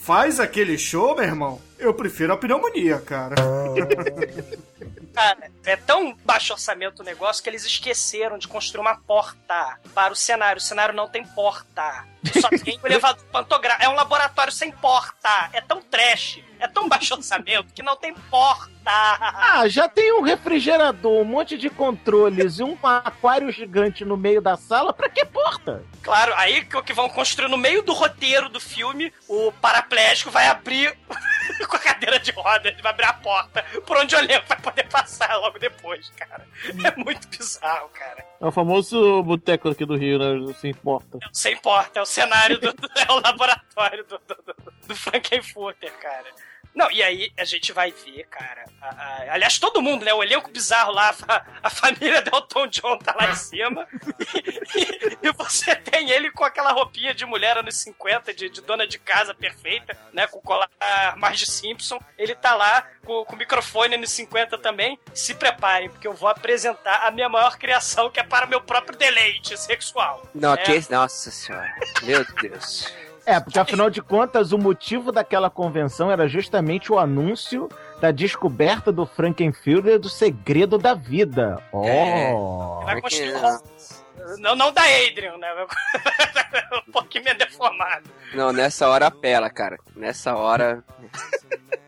faz aquele show, meu irmão, eu prefiro a pneumonia, cara. Cara, é tão baixo orçamento o negócio que eles esqueceram de construir uma porta para o cenário. O cenário não tem porta. Só tem um elevador pantográfico. É um laboratório sem porta. É tão trash, é tão baixo orçamento que não tem porta. Ah, já tem um refrigerador, um monte de controles e um aquário gigante no meio da sala. Pra que porta? Claro, aí que o que vão construir no meio do roteiro do filme, o paraplégico vai abrir com a cadeira de roda, ele vai abrir a porta por onde o elenco vai poder passar logo depois, cara. É muito bizarro, cara. É o famoso boteco aqui do Rio, né? Não se importa. Sem porta, é o cenário do, do- é o laboratório do, do, do, do Frankenfurter, cara. Não, e aí a gente vai ver, cara. a- a- aliás, todo mundo, né? O elenco bizarro lá, a, a família Delton John tá lá em cima. E, e você tem ele com aquela roupinha de mulher anos 50, de, de dona de casa perfeita, né? Com o colar mais de Simpson. Ele tá lá com, com o microfone anos 50 também. Se preparem, porque eu vou apresentar a minha maior criação, que é para o meu próprio deleite sexual. Não, É. que nossa senhora, meu Deus. É, porque afinal de contas, o motivo daquela convenção era justamente o anúncio da descoberta do Frankenfield do segredo da vida. Oh! Vai construir Não, não da Adrian, né? um pouquinho meio deformado. Não, nessa hora apela, cara. Nessa hora.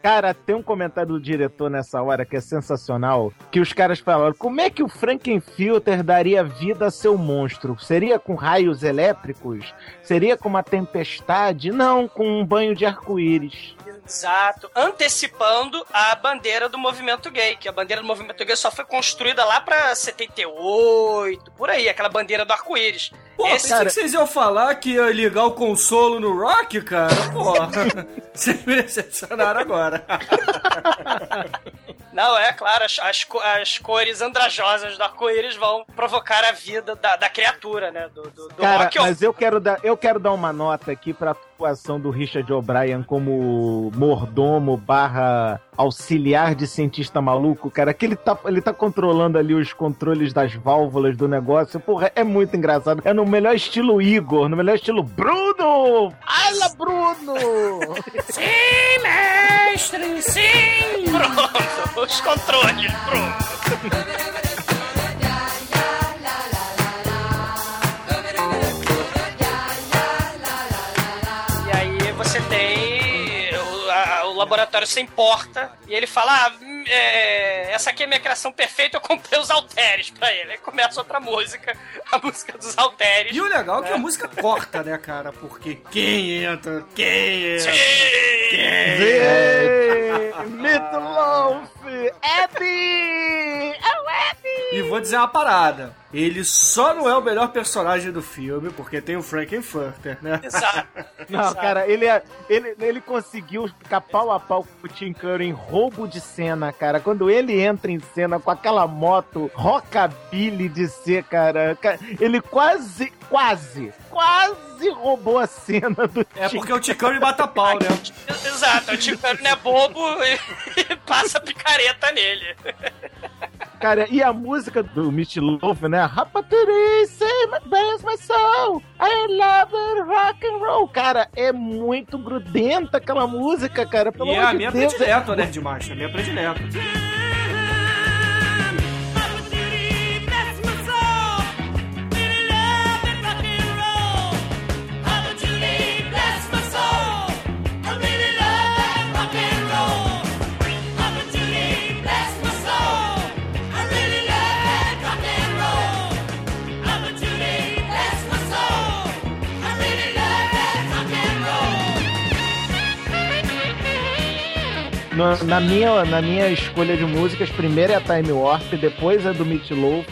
Cara, tem um comentário do diretor nessa hora que é sensacional, que os caras falaram, como é que o Frankenfilter daria vida a seu monstro? Seria com raios elétricos? Seria com uma tempestade? Não, com um banho de arco-íris. Exato. Antecipando a bandeira do movimento gay, que a bandeira do movimento gay só foi construída lá pra 78, por aí, aquela bandeira do arco-íris. Pô, pensei que vocês iam falar que ia ligar o consolo no rock, cara. Pô, vocês me decepcionaram agora. Não, é claro, as, as, as cores andrajosas do arco-íris vão provocar a vida da, da criatura, né? Do, do, do Cara, rock. mas eu quero, dar, eu quero dar uma nota aqui pra atuação do Richard O'Brien como mordomo barra auxiliar de cientista maluco, cara, que ele tá, ele tá controlando ali os controles das válvulas do negócio. Porra, é muito engraçado. É no melhor estilo Igor, no melhor estilo Bruno! Fala, Bruno! Sim, mestre, sim! Pronto, os controles, pronto. E aí você tem laboratório sem porta e ele fala: ah, é, essa aqui é minha criação perfeita, eu comprei os halteres pra ele. Aí começa outra música, a música dos halteres. E o legal é que a música corta, né, cara? Porque quem entra, quem entra, quem Vê! Meatloaf! Abby! Oh, Abby! E vou dizer uma parada. Ele só não é o melhor personagem do filme, porque tem o Frankenfurter, né? Exato. Não, cara, ele, é- ele, ele conseguiu ficar pau a pau com o Tim Curry em roubo de cena, cara. Quando ele entra em cena com aquela moto rockabilly de ser, cara, ca- ele quase, quase, quase roubou a cena do É Tim porque o Tim Curry mata pau, né? Exato, o não é bobo e passa picareta nele. Cara, e a música do Meat Loaf, né? Rapaturi, say my best, my soul. I love it, rock and roll. Cara, é muito grudenta aquela música, cara. Pelo E é a de minha Deus. predileta, né? É a minha predileta. No- na, minha, na minha escolha de músicas, primeiro é a Time Warp, depois é do Meat Loaf,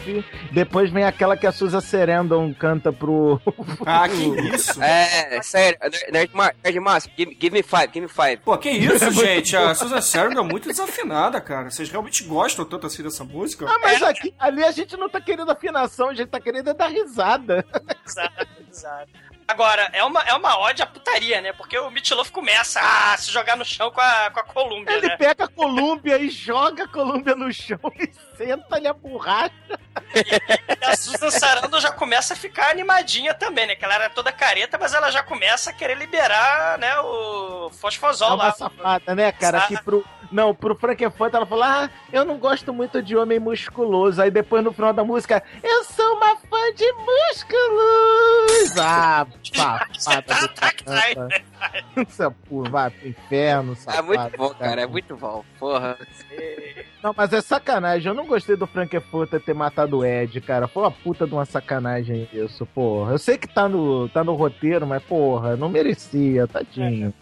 depois vem aquela que a Suza Serendon canta pro. Ah, que isso? É, sério, Nerd Ma- Nerd Master, give, give me five, give me five. Pô, que isso, gente? A Susan Sarandon é muito desafinada, cara. Vocês realmente gostam tanto assim dessa música? Ah, mas aqui, ali a gente não tá querendo afinação, a gente tá querendo dar risada. Exato, exato. Agora, é uma, é uma ode à putaria, né? Porque o Meatloaf começa a se jogar no chão com a, com a Columbia, Ele né? pega a Colômbia e joga a Colômbia no chão e senta-lhe a borracha. E a Susan Sarandon já começa a ficar animadinha também, né? Que ela era toda careta, mas ela já começa a querer liberar, né, o É fosfosol uma lá. safada, né, cara? Exato. Que pro, não, pro Frankenfurter ela falou: Ah, eu não gosto muito de homem musculoso. Aí depois no final da música, eu sou uma fã de músculos. Ah, safada do caramba. Essa porra, vai pro inferno, É safada. muito bom, cara, é muito bom. Porra. Não, mas é sacanagem. Eu não gostei do Frankenfurter ter matado o Ed, cara. Foi uma puta de uma sacanagem isso, porra. Eu sei que tá no, tá no roteiro, mas, porra, não merecia, tadinho.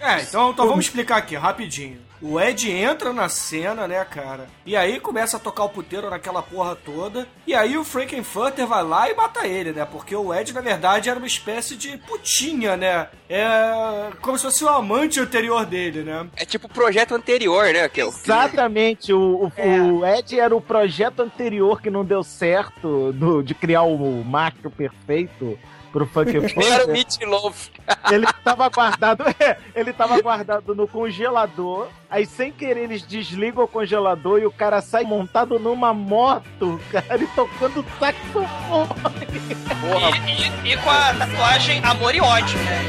É, então, então vamos explicar aqui, rapidinho. O Ed entra na cena, né, cara? E aí começa a tocar o puteiro naquela porra toda. E aí o Frankenfurter vai lá e mata ele, né? Porque o Ed, na verdade, era uma espécie de putinha, né? É como se fosse o amante anterior dele, né? É tipo o projeto anterior, né? Que, é Exatamente, o, o, É. o Ed era o projeto anterior que não deu certo do, de criar o macho perfeito pro era o Frankenfurter. Meat Loaf. ele tava guardado, é, ele tava guardado no congelador. Aí sem querer eles desligam o congelador e o cara sai montado numa moto, cara, e tocando saxofone. E, e- e com a tatuagem Amor e Ódio, né?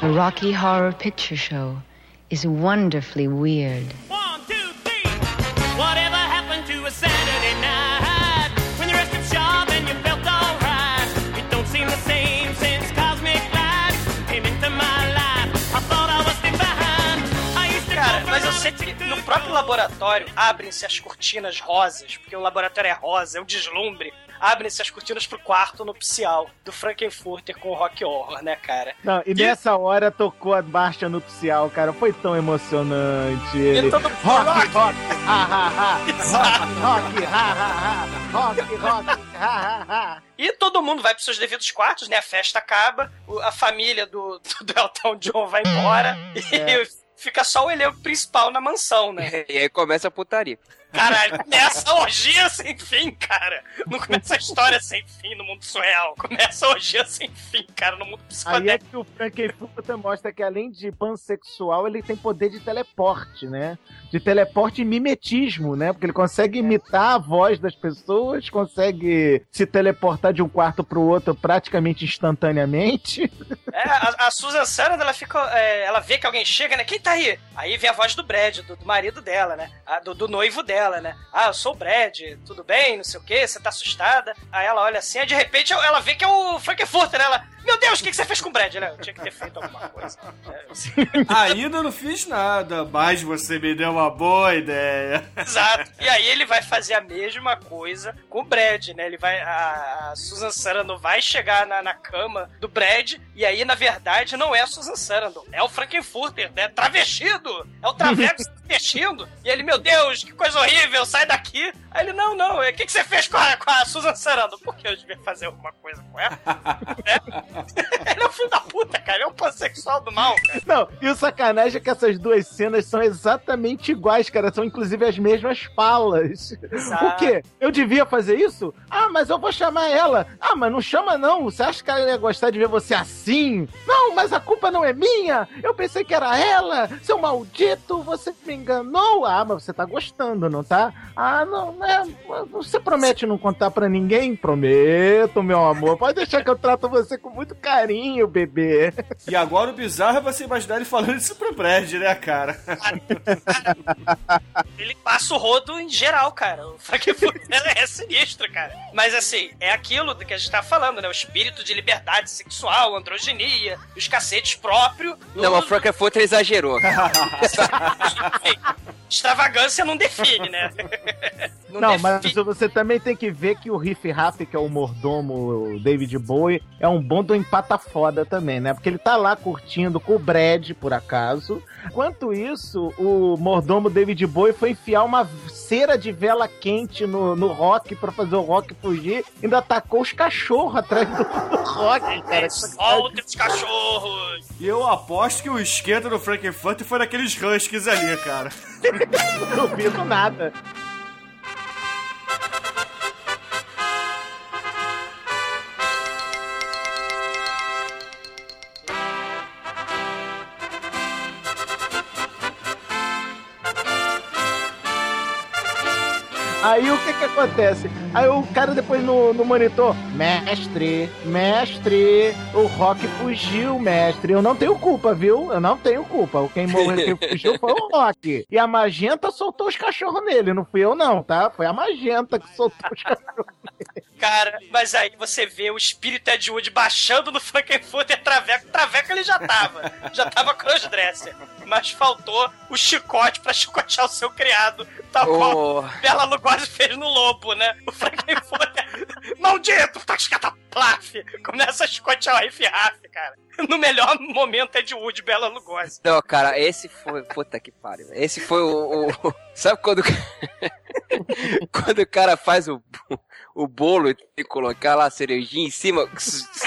The Rocky Horror Picture Show is wonderfully weird. Próprio laboratório abrem-se as cortinas rosas, porque o laboratório é rosa, é um deslumbre. Abrem-se as cortinas pro quarto nupcial do Frankenfurter com o Rock Horror, né, cara? Não, e nessa hora tocou a marcha nupcial, cara, foi tão emocionante. Ele, todo rock, rock, ha, ha, ha. Rock, rock, ha, ha, ha. Rock, rock, ha, ha, ha. E todo mundo vai pros seus devidos quartos, né? A festa acaba, a família do, do, Elton John vai embora e fica só o elenco principal na mansão, né? E aí começa a putaria. Caralho, começa a orgia sem fim, cara. Não começa a história sem fim no mundo surreal. Começa a orgia sem fim, cara, no mundo Aí é psicodélico. que o Frankenfurter mostra que além de pansexual, ele tem poder de teleporte, né? De teleporte e mimetismo, né? Porque ele consegue imitar a voz das pessoas, consegue se teleportar de um quarto pro outro praticamente instantaneamente. É, a, a Susan Sarandon, ela fica. é, ela vê que alguém chega, né? Quem tá aí? Aí vem a voz do Brad, do, do marido dela, né? A- do, do noivo dela, né? Ah, eu sou o Brad, tudo bem? Não sei o quê, você tá assustada? Aí ela olha assim, aí de repente ela vê que é o Frankenfurter, né? Ela, meu Deus, o que, que você fez com o Brad, né? Eu tinha que ter feito alguma coisa. Assim, Ainda não fiz nada, mas você me deu uma boa ideia. Exato. E aí ele vai fazer a mesma coisa com o Brad, né? Ele vai. A, a Susan Sarandon vai chegar na, na cama do Brad, e aí, na verdade, não é a Susan Sarandon, é o Frankenfurter, né? Travestido! É o Traveco se vestindo. E ele, meu Deus, que coisa horrível, sai daqui. Aí ele, não, não, o que, que você fez com a, com a Susan Sarandon? Porque eu devia fazer alguma coisa com ela. É. Ele é um filho da puta, cara. Ele é um pansexual do mal, cara. Não, e o sacanagem é que essas duas cenas são exatamente iguais, cara. São inclusive as mesmas falas. Exato. O quê? Eu devia fazer isso? Ah, mas eu vou chamar ela. Ah, mas não chama não. Você acha que ela ia gostar de ver você assim? Não, mas a culpa não é minha. Eu pensei que era ela. Seu maldito, você me enganou. Ah, mas você tá gostando, não tá? Ah, não, né? Você promete não contar pra ninguém? Prometo, meu amor. Pode deixar que eu trato você com muito carinho, bebê. E agora o bizarro é você imaginar ele falando isso pro Brad, né, cara? Ele passa o rodo em geral, cara. O Frankenfurter é sinistro, cara. Mas assim, é aquilo do que a gente tá falando, né? O espírito de liberdade sexual, androginia, os cacetes próprios. Não, o Frankenfurter exagerou. Extravagância não define, né? Não, mas você também tem que ver que o Riff Raff, que é o mordomo David Bowie, é um bom do empata foda também, né? Porque ele tá lá curtindo com o Brad, por acaso. Enquanto isso, o mordomo David Bowie foi enfiar uma cera de vela quente no, no Rock pra fazer o Rock fugir. Ainda atacou os cachorros atrás do, do Rock, cara. Solta os cachorros! E eu aposto que o esquenta do Frankenfurter foi daqueles huskies ali, cara. Não duvido nada. Aí o que que acontece? Aí o cara depois no, no monitor, mestre, mestre, o Rock fugiu, mestre. Eu não tenho culpa, viu? Eu não tenho culpa. Quem morreu, quem fugiu foi o Rock. E a Magenta soltou os cachorros nele, não fui eu não, tá? Foi a Magenta que soltou os cachorros. Cara, mas aí você vê o espírito Ed Wood baixando no Frankenfurter Traveco. Traveco ele já tava. Já tava crossdresser. Mas faltou o chicote pra chicotear o seu criado. Tal Oh. qual Bela Lugosi fez no Lobo, né? O Frankenfurter. Maldito! Plaf! Começa a chicotear o Riff Raff, cara. No melhor momento Ed Wood, Bela Lugosi. Não, cara, esse foi. Puta que pariu. Esse foi o. o- Sabe quando. quando o cara faz o, o bolo e colocar lá a cerejinha em cima?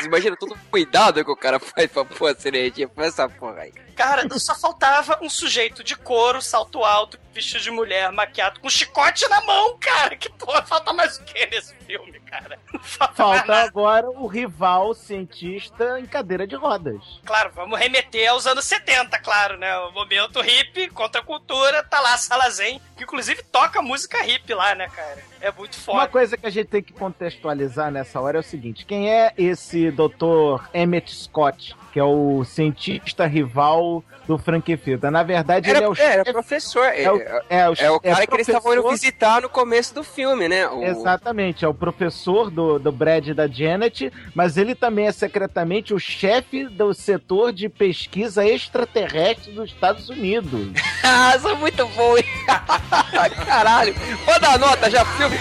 Imagina todo o cuidado que o cara faz pra pôr a cerejinha? Foi essa porra aí. Cara, só faltava um sujeito de couro, salto alto, vestido de mulher, maquiado, com chicote na mão, cara. Que porra, falta mais o que nesse filme, cara? Falta Falta agora o rival cientista em cadeira de rodas. Claro, vamos remeter aos anos 70, claro, né? O momento hip, contra a cultura, tá lá a Sala Zen, que inclusive toca música hip lá, né, cara? É muito Uma foda. coisa que a gente tem que contextualizar nessa hora é o seguinte: quem é esse Dr. Emmett Scott, que é o cientista rival do Frankenfurter? Na verdade, Era, ele é o é, era chefe- professor. É, é o- é o- é o cara é que eles estavam indo professor- visitar no começo do filme, né? O- Exatamente, é o professor do, do Brad e da Janet, mas ele também é secretamente o chefe do setor de pesquisa extraterrestre dos Estados Unidos. Ah, isso é muito bom, hein? Caralho. Vou dar nota já, filme.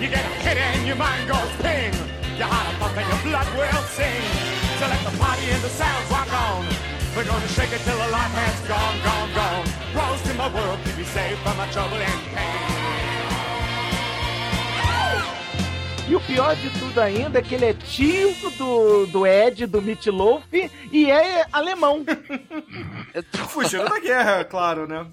You get hit and your mind goes ping. Your heart a pump and your blood will sing. So let the party and the sounds rock on. We're gonna shake it till the life has gone, gone, gone. Walls to my world, keep me safe from my trouble and pain. E o pior de tudo ainda é que ele é tio do, do Ed, do Meatloaf, e é alemão. Fugindo da guerra, claro, né?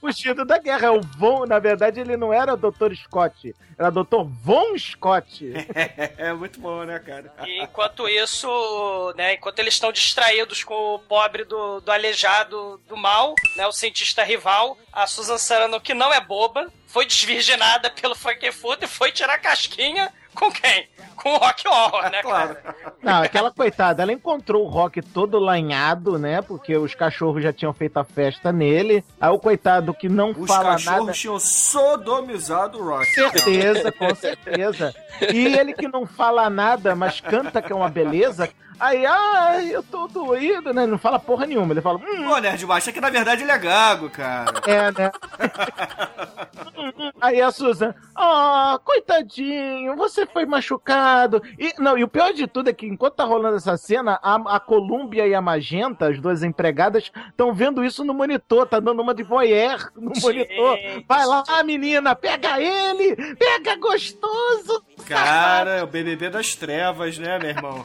Fugido da guerra. É o Von, na verdade, ele não era Dr. Scott, era Dr. Von Scott. É muito bom, né, cara? E enquanto isso, né, enquanto eles estão distraídos com o pobre do, do aleijado do mal, né, o cientista rival, a Susan Sarandon, que não é boba, foi desvirginada pelo Frankenfurter e foi tirar a casquinha com quem? Com o Rock Horror, né, cara? Não, aquela coitada, ela encontrou o Rock todo lanhado, né? Porque os cachorros já tinham feito a festa nele. Aí o coitado que não Os fala cachorros nada. tinham sodomizado o Rock. certeza, com certeza. E ele que não fala nada, mas canta que é uma beleza. Aí, ah, eu tô doído, né? Não fala porra nenhuma. Ele fala, hum, Pô, Nerd Master, é que na verdade ele é gago, cara. é, né? Aí a Susan, ah, coitadinho, você foi machucado. E, não, e o pior de tudo é que enquanto tá rolando essa cena, a, a Colúmbia e a Magenta, as duas empregadas, estão vendo isso no monitor, tá dando uma de voyeur no monitor. Vai lá, menina, pega ele, pega gostoso. Cara, é o BBB das trevas, né, meu irmão?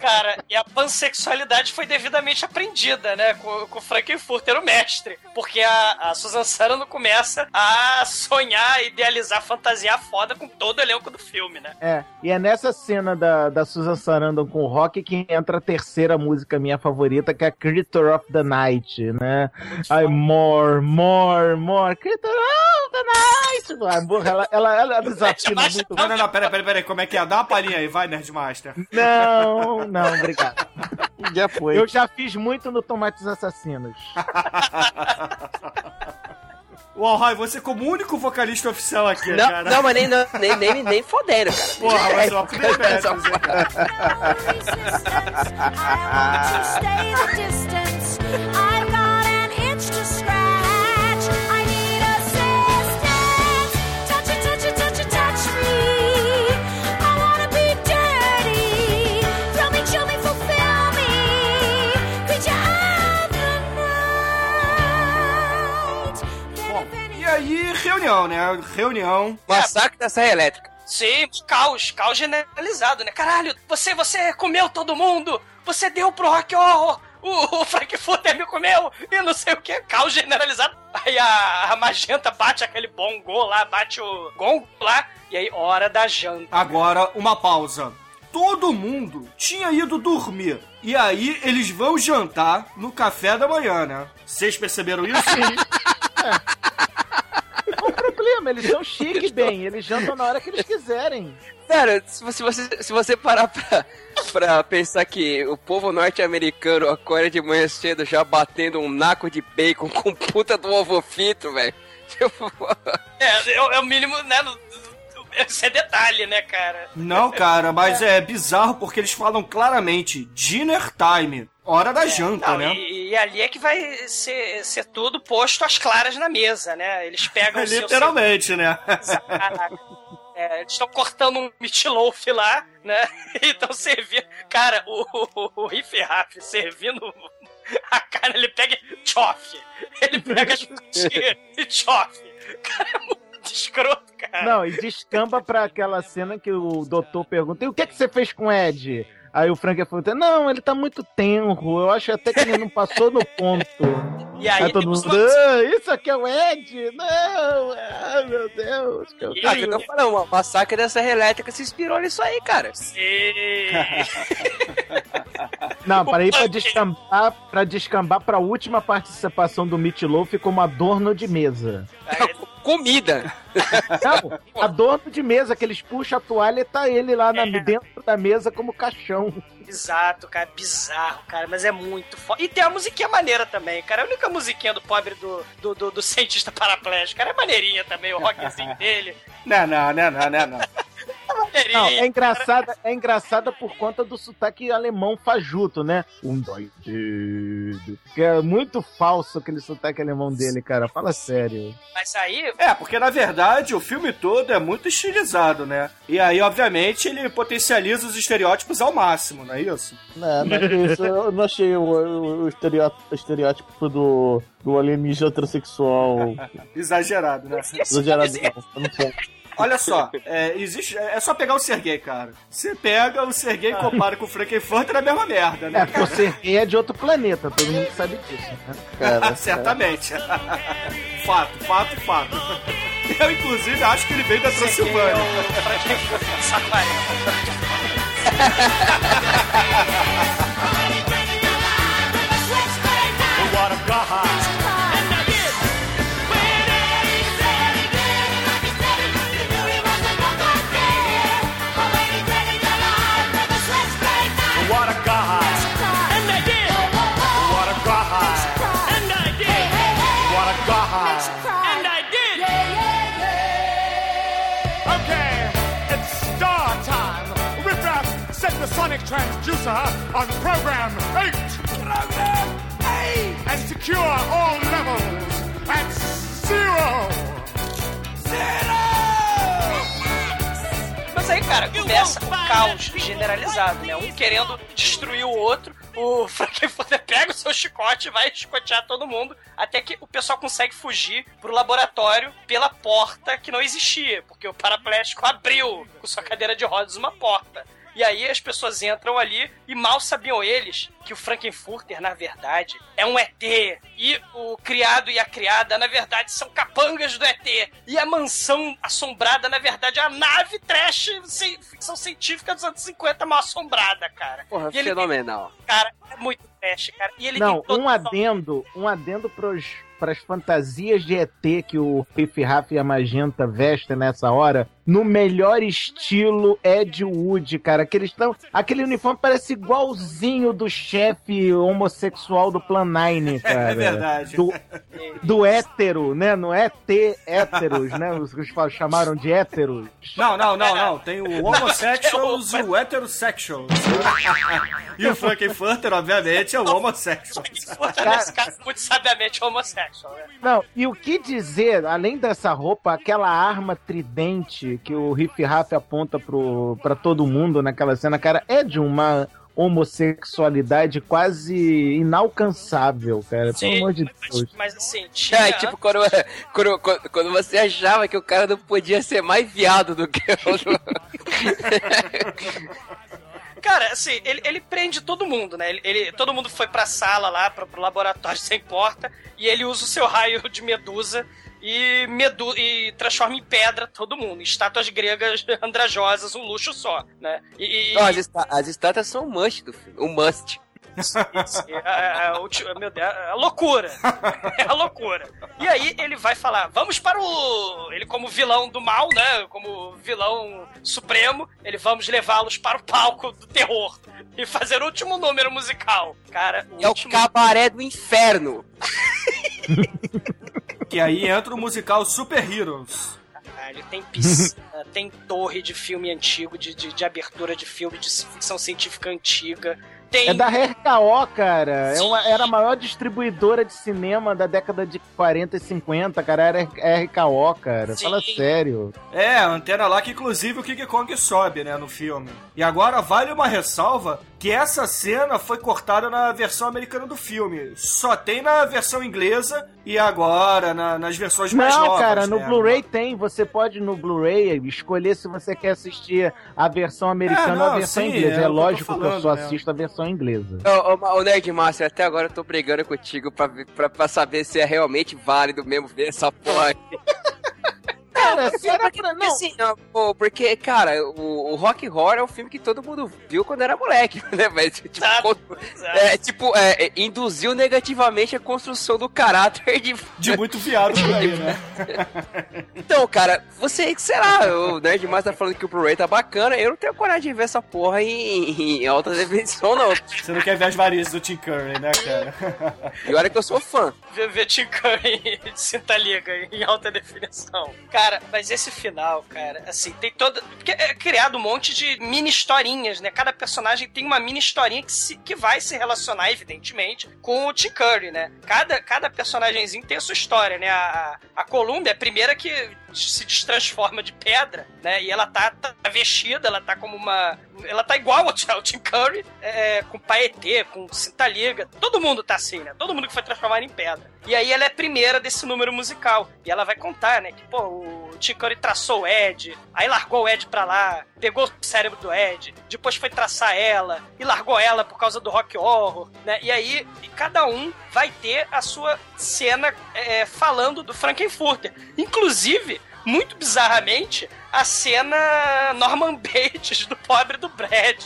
Cara, e a pansexualidade foi devidamente aprendida, né? Com, com o Frankenfurter, o mestre. Porque a, a Susan Sarandon começa a sonhar, idealizar, fantasiar foda com todo o elenco do filme, né? É, e é nessa cena da, da Susan Sarandon com o rock que entra a terceira música minha favorita, que é Creature of the Night, né? Ai, more, more, more, Creature of Ai, porra, ela, ela, ela desafina muito. Não, não, não, peraí, peraí, peraí. Como é que é? Dá uma palhinha aí, vai, Nerd Master. Não, não, obrigado. Já foi. Eu já fiz muito no Tomates Assassinos. Uau, Rai, você como único vocalista oficial aqui, Não, cara. não, mas nem, não, nem, nem, nem fodendo, cara. Porra, mas só pro Demetrius, hein, cara. Reunião, né? Reunião. Massacre da Serra Elétrica. Sim, caos, caos generalizado, né? Caralho, você, você comeu todo mundo! Você deu pro Rock Horror! O, o Frankfurter me comeu! E não sei o que, caos generalizado. Aí a, a Magenta bate aquele bongo lá, bate o gongo lá, e aí, hora da janta. Agora, uma pausa. Todo mundo tinha ido dormir. E aí, eles vão jantar no café da manhã, né? Vocês perceberam isso? Qual o problema? Eles são chique, bem. Eles jantam na hora que eles quiserem. Cara, se você, se você, parar pra, pra pensar que o povo norte-americano acorda de manhã cedo já batendo um naco de bacon com puta do ovo frito, velho. Tipo, É, é, o- é o mínimo, né? Esse é detalhe, né, cara? Não, cara, mas é bizarro porque eles falam claramente dinner time, hora da janta, Não, né? e, e ali é que vai ser, ser tudo posto às claras na mesa, né? Eles pegam o seu- Literalmente, né? Caraca. É, eles estão cortando um meatloaf lá, né? E estão servindo. Cara, o, o, o Riff Raff servindo a carne, ele pega e chofe. Ele pega e chofe. Cara, é muito escroto, cara. Não, e descamba pra aquela cena que o doutor pergunta: e o que, é que você fez com o Ed? Aí o Frankenfurter, não, ele tá muito tenro, eu acho até que ele não passou no ponto. E aí todo temos mundo, uma- "Ah, isso aqui é o Ed? Não, ai meu Deus. Que eu ah, eu tô falando, o massacre da Serra Elétrica se inspirou nisso aí, cara. Não, para ir pra descambar, pra descambar pra última participação do Meatloaf como adorno de mesa. Comida. Não, adorno de mesa, que eles puxam a toalha e tá ele lá na- dentro da mesa como caixão. Exato, cara, bizarro, cara, mas é muito foda. E tem a musiquinha maneira também, cara. A única musiquinha do pobre do, do, do, do cientista paraplégico, cara, é maneirinha também, o rockzinho dele. Não, não, não, não, não, não. Não, é engraçada, é engraçada por conta do sotaque alemão fajuto, né? Um, três. Que é muito falso aquele sotaque alemão dele, cara. Fala sério. Mas aí, É, porque na verdade o filme todo é muito estilizado, né? E aí, obviamente, ele potencializa os estereótipos ao máximo, não é isso? Não, não é isso. Eu não achei o, o, o estereótipo, do, do alienígena heterossexual Exagerado, né? exagerado. não. Não sei. Olha só, é, existe, é só pegar o Sergei, cara. Você pega o Sergei e compara com o Frankenfurter, é a mesma merda, né? É, porque o Sergei é de outro planeta, todo mundo sabe disso, né? Cara, Certamente. fato, fato, fato. Eu, inclusive, acho que ele veio da Transilvânia. What a god! Transducer on program 8! Program 8! And secure all levels at zero! Mas aí, cara, começa o caos generalizado, né? Um querendo destruir o outro. O Frankenfurter pega o seu chicote e vai chicotear todo mundo. Até que o pessoal consegue fugir pro laboratório pela porta que não existia. Porque o parapléstico abriu com sua cadeira de rodas uma porta. E aí as pessoas entram ali e mal sabiam eles que o Frankenfurter, na verdade, é um ET. E o criado e a criada, na verdade, são capangas do ET. E a mansão assombrada, na verdade, é a nave trash ci- ficção científica dos anos 50 mal assombrada, cara. Porra, E ele fenomenal. tem- cara, é muito trash, cara. E ele Não, um adendo, um adendo pros, pras fantasias de ET que o Piff Raff e a Magenta vestem nessa hora, no melhor estilo Ed Wood, cara. Que eles estão. Aquele uniforme parece igualzinho do chefe homossexual do Plan 9, cara. É verdade. Do, do hétero, né? No ET héteros, né? Os que chamaram de héteros. Não, não, não, não. Tem o homosexuals e o heterosexuals. e o Frankenfurter, obviamente, é o homossexual. Nesse caso, muito sabiamente homossexual, né? Não, e o que dizer, além dessa roupa, aquela arma tridente que o Riff Raff aponta pro, pra todo mundo naquela cena, cara, é de uma homossexualidade quase inalcançável, cara. Pelo Sim, amor de mas, Deus. mas assim, tinha... É, tipo, quando, quando, quando- quando você achava que o cara não podia ser mais viado do que o. Cara, assim, ele, ele prende todo mundo, né? Ele, ele- todo mundo foi pra sala lá, pro, pro laboratório sem porta, e ele usa o seu raio de medusa e, medu e transforma em pedra todo mundo, estátuas gregas andrajosas, um luxo só, né? E, Não, as, está- as estátuas são o must do filme. O must. é, é, é, o tio- meu Deus, é a loucura. É a loucura. E aí ele vai falar, vamos para o... Ele como vilão do mal, né? Como vilão supremo, ele vamos levá-los para o palco do terror. E fazer o último número musical. Cara, o É o último... cabaré do inferno. Que aí entra o musical Super Heroes. Caralho, tem piscina, tem torre de filme antigo, de, de, de abertura de filme de ficção científica antiga. Tem... É da RKO, cara. É uma, era a maior distribuidora de cinema da década de 40 e 50, cara. Era RKO, cara. Fala Sim. sério. É, a antena lá que inclusive o King Kong sobe, né, no filme. E agora vale uma ressalva que essa cena foi cortada na versão americana do filme. Só tem na versão inglesa e agora na- nas versões mais Não, novas. cara, no né? Blu-ray tem. Você pode no Blu-ray escolher se você quer assistir a versão americana É, não, ou a versão sim, inglesa. é É, o que eu lógico que eu só né? assisto a versão inglesa. Ô, ô, ô, Nerd Master, até agora eu tô brigando contigo pra, pra, pra saber se é realmente válido mesmo ver essa porra. Cara, se era pra. Não, assim, porque, cara, o, o Rock Horror é um filme que todo mundo viu quando era moleque, né? Mas, tipo, Exato, é, tipo, é, é, induziu negativamente a construção do caráter de. De muito viado por aí, né? Então, cara, você, sei lá, o Nerd Master tá falando que o Blu-ray tá bacana, eu não tenho coragem de ver essa porra em, em alta definição, não. Você não quer ver as varizes do Tim Curry, né, cara? E olha que eu sou fã. Ver, ver Tim Curry de cinta liga em alta definição. Cara, Mas esse final, cara, assim, tem todo. Porque é criado um monte de mini historinhas, né? Cada personagem tem uma mini historinha que, se- que vai se relacionar, evidentemente, com o Tim Curry, né? Cada, cada personagemzinho tem a sua história, né? A, a Columbia é a primeira que se destransforma de pedra, né? E ela tá, tá vestida, ela tá como uma. Ela tá igual ao, Tim Curry, é, com paetê, com cinta liga. Todo mundo tá assim, né? Todo mundo que foi transformado em pedra. E aí ela é a primeira desse número musical. E ela vai contar, né? Que, pô, o Tim Curry traçou o Ed, aí largou o Ed pra lá, pegou o cérebro do Ed, depois foi traçar ela, e largou ela por causa do rock horror, né? E aí, cada um vai ter a sua cena é, falando do Frankenfurter. Inclusive, muito bizarramente, a cena Norman Bates do pobre do Brad.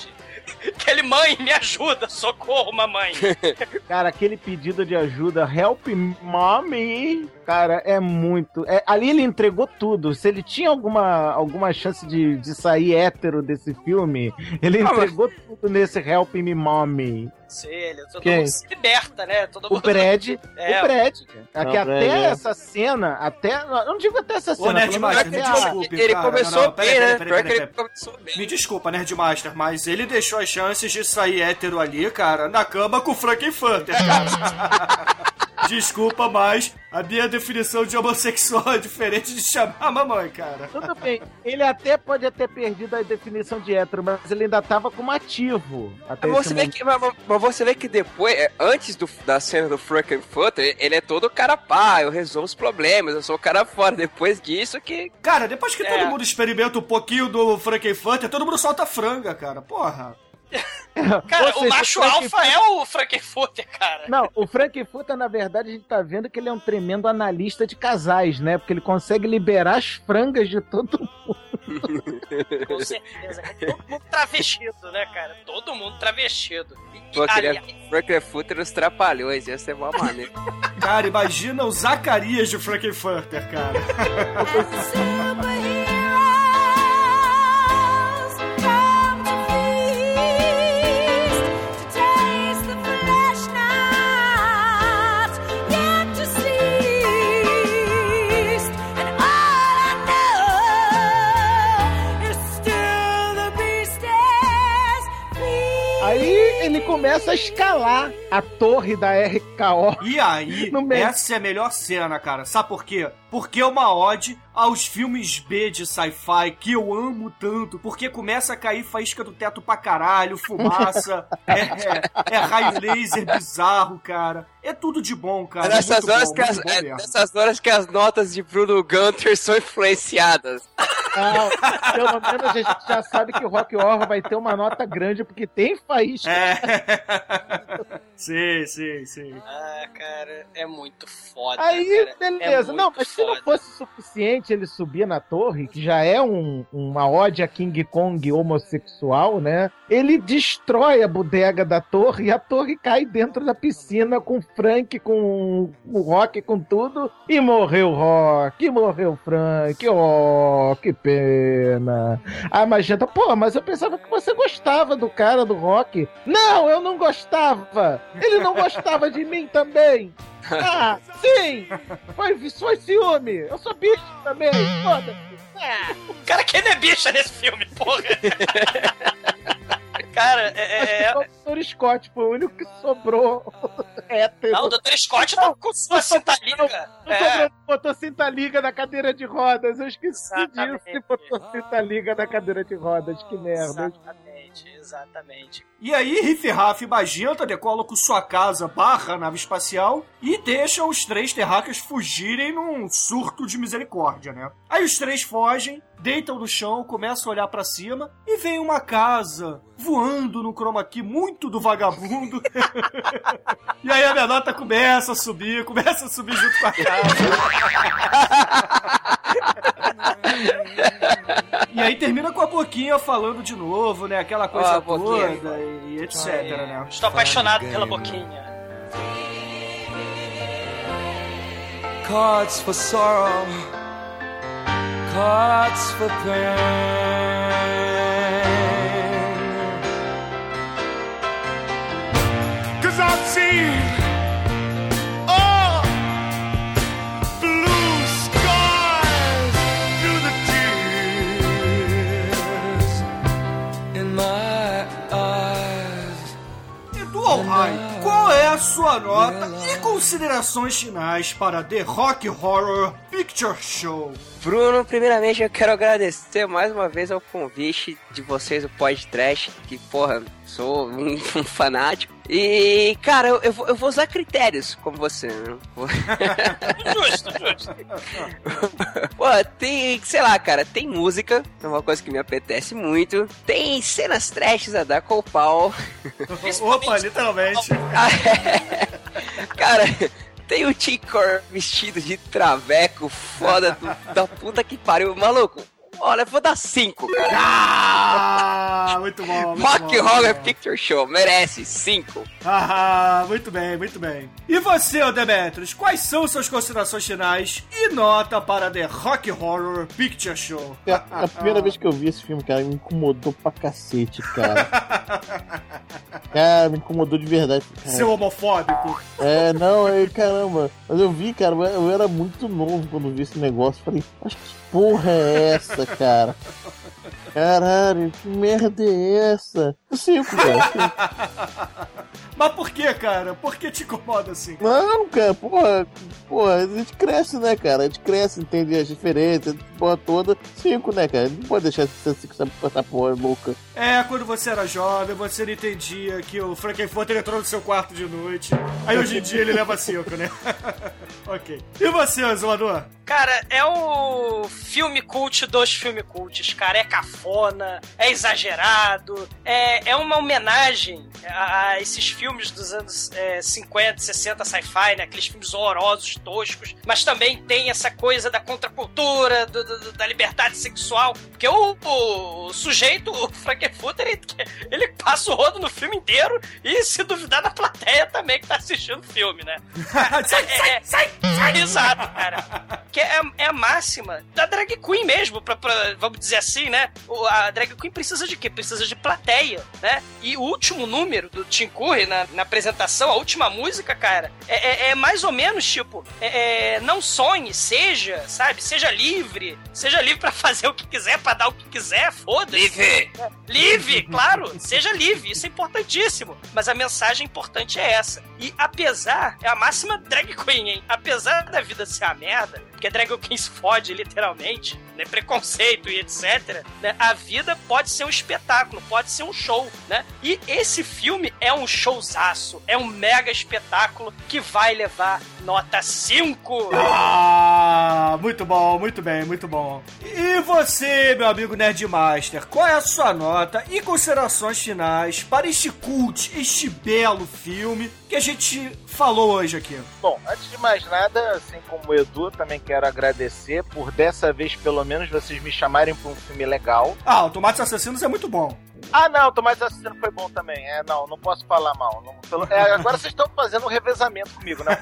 Aquele mãe, me ajuda, socorro, mamãe. Cara, aquele pedido de ajuda, help mommy, cara, é muito. é- ali ele entregou tudo. Se ele tinha alguma, alguma chance de, de sair hétero desse filme, ele Ah, mas- entregou tudo nesse help me mommy. Ele, todo Quem? mundo se liberta, né? Todo O mundo... Brad, É, o Brad. Não, Aqui o até Brad, é. essa cena, até. Eu não digo até essa cena. Ô, Nerd pelo menos Master, me desculpe, Ele cara. começou Não, não, peraí, bem, né? que. Me desculpa, Nerdmaster, mas ele deixou as chances de sair hétero ali, cara, na cama com o Frankenfurter, cara. Desculpa, mas a minha definição de homossexual é diferente de chamar a mamãe, cara. Tudo bem, ele até pode ter perdido a definição de hétero, mas ele ainda tava como ativo. Até Mas você, vê que, mas, mas você vê que depois, é, antes do- da cena do Frankenfurter, ele é todo cara pá, eu resolvo os problemas, eu sou o cara fora. Depois disso que. Cara, depois que É. todo mundo experimenta um pouquinho do Frankenfurter, todo mundo solta franga, cara. Porra. Cara, Ou o seja, macho Frank- alfa é o Frankenfurter, cara. Não, o Frankfurter, na verdade, a gente tá vendo que ele é um tremendo analista de casais, né? Porque ele consegue liberar as frangas de todo mundo. Com certeza. cara. Todo mundo travestido, né, cara? Todo mundo travestido. E, Pô, queria aliás, Frankenfurter nos trapalhões, ia ser mó maneiro. Cara, imagina o Zacarias de Frankenfurter, cara. Ele começa a escalar a torre da RKO. E aí, essa é a melhor cena, cara. Sabe por quê? Porque é uma ode aos filmes B de sci-fi que eu amo tanto. Porque começa a cair faísca do teto pra caralho, fumaça, é, é- é raio laser bizarro, cara. É tudo de bom, cara. É nessas, muito horas bom, que as, é nessas horas que as notas de Bruno Gunter são influenciadas. Não, pelo menos a gente já sabe que o Rock Horror vai ter uma nota grande, porque tem faísca. É. sim, sim, sim. Ah, cara, é muito foda. Aí, cara. beleza. É não, mas se não foda. fosse suficiente ele subir na torre, que já é um- uma ode a King Kong homossexual, né? Ele destrói a bodega da torre e a torre cai dentro da piscina com o Frank, com o Rock, com tudo. E morreu o Rock, e morreu o Frank. Oh, que pena. A Magenta, pô, mas eu pensava que você gostava do cara do Rock. Não, eu não gostava. Ele não gostava de mim também. Ah, sim! Foi, foi ciúme! Eu sou bicho também! Foda-se! Ah, Cara, quem não é bicha nesse filme, porra? cara, é. é- o Dr. Scott foi o único que sobrou hétero. Não, o Dr. Scott tá com sua cinta liga. Não É. sobrou, botou cinta liga na cadeira de rodas. Eu esqueci Exatamente. disso e botou cinta liga na cadeira de rodas. Que merda. Exatamente, exatamente. E aí, Riff Raff e Magenta decolam com sua casa barra nave espacial e deixam os três terráqueos fugirem num surto de misericórdia, né? Aí os três fogem, deitam no chão, começam a olhar pra cima e vem uma casa voando no chroma key muito do vagabundo. e aí a minha nota começa a subir, começa a subir junto com a casa. E aí termina com a boquinha falando de novo, né? Aquela coisa Ah, boquinha. toda e, e etc, né? Estou apaixonado pela boquinha. Cards for sorrow, cards for pain. Cause I've seen a sua nota e considerações finais para The Rock Horror Picture Show? Bruno, primeiramente eu quero agradecer mais uma vez ao convite de vocês, o podcast, que, porra, sou um, um fanático. E, cara, eu, eu, vou, eu vou usar critérios como você, né? Justo, justo. Pô, tem, sei lá, cara, tem música, é uma coisa que me apetece muito. Tem cenas trashes a dar com o pau. Opa, literalmente. Cara, tem o Tim Curry vestido de traveco, foda do- da puta que pariu. Maluco, olha, eu vou dar cinco, cara. Ah, muito bom. Muito Rock bom, Horror bom. Picture Show, merece cinco. Ah, muito bem, muito bem. E você, Demetrius, quais são suas considerações finais e nota para The Rock Horror Picture Show? É a primeira vez que eu vi esse filme, cara, me incomodou pra cacete, cara. Cara, me incomodou de verdade. Cara. Seu homofóbico. É, não, é, caramba. Mas eu vi, cara, eu era muito novo quando vi esse negócio. Falei, mas que porra é essa, cara? Caralho, que merda é essa? Cinco, cara. Mas por que, cara? Por que te incomoda assim? Não, cara, porra, porra, a gente cresce, né, cara? A gente cresce, entende as diferenças, porra toda. Cinco, né, cara? Não pode deixar de ser cinco essa porra louca. É, quando você era jovem, você não entendia que o Frankenfurter entrou no seu quarto de noite. Aí hoje em dia ele leva cinco, né? ok. E você, zoador? Cara, é o filme cult dos filme cults, cara. É cafona, é exagerado, é, é uma homenagem a, a esses filmes dos anos é, 50, 60, sci-fi, né? Aqueles filmes horrorosos, toscos. Mas também tem essa coisa da contracultura, do- do- da liberdade sexual. Porque o, o sujeito, o Frankenfurter, ele, ele passa o rodo no filme inteiro e, se duvidar, na plateia também que tá assistindo o filme, né? sai, sai, sai, sai! Exato, cara. Que é, é a máxima da drag queen mesmo, pra, pra- vamos dizer assim, né? A drag queen precisa de quê? Precisa de plateia, né? E o último número do Tim Curry na, na apresentação, a última música, cara, é, é- é mais ou menos tipo: é- é, não sonhe, seja, sabe? Seja livre, seja livre pra fazer o que quiser, pra dar o que quiser, foda-se. Livre! Livre, claro, seja livre, isso é importantíssimo. Mas a mensagem importante é essa. E apesar, é a máxima drag queen, hein? Apesar da vida ser a merda, porque drag queen se fode literalmente, né? Preconceito e etc. né? A vida pode ser um espetáculo, pode ser um show, né? E esse filme é um showzaço, é um mega espetáculo que vai levar nota 5. Ah, muito bom, muito bem, muito bom. E você, meu amigo Nerdmaster, qual é a sua nota e considerações finais para este cult, este belo filme que a gente falou hoje aqui? Bom, antes de mais nada, assim como o Edu, também quero agradecer por dessa vez, pelo menos, vocês me chamarem para um filme legal. Ah, o Tomates Assassinos é muito bom. Ah, não, Tomás Assassino foi bom também. É, não, não posso falar mal. Não, pelo- é, agora vocês estão fazendo um revezamento comigo, né?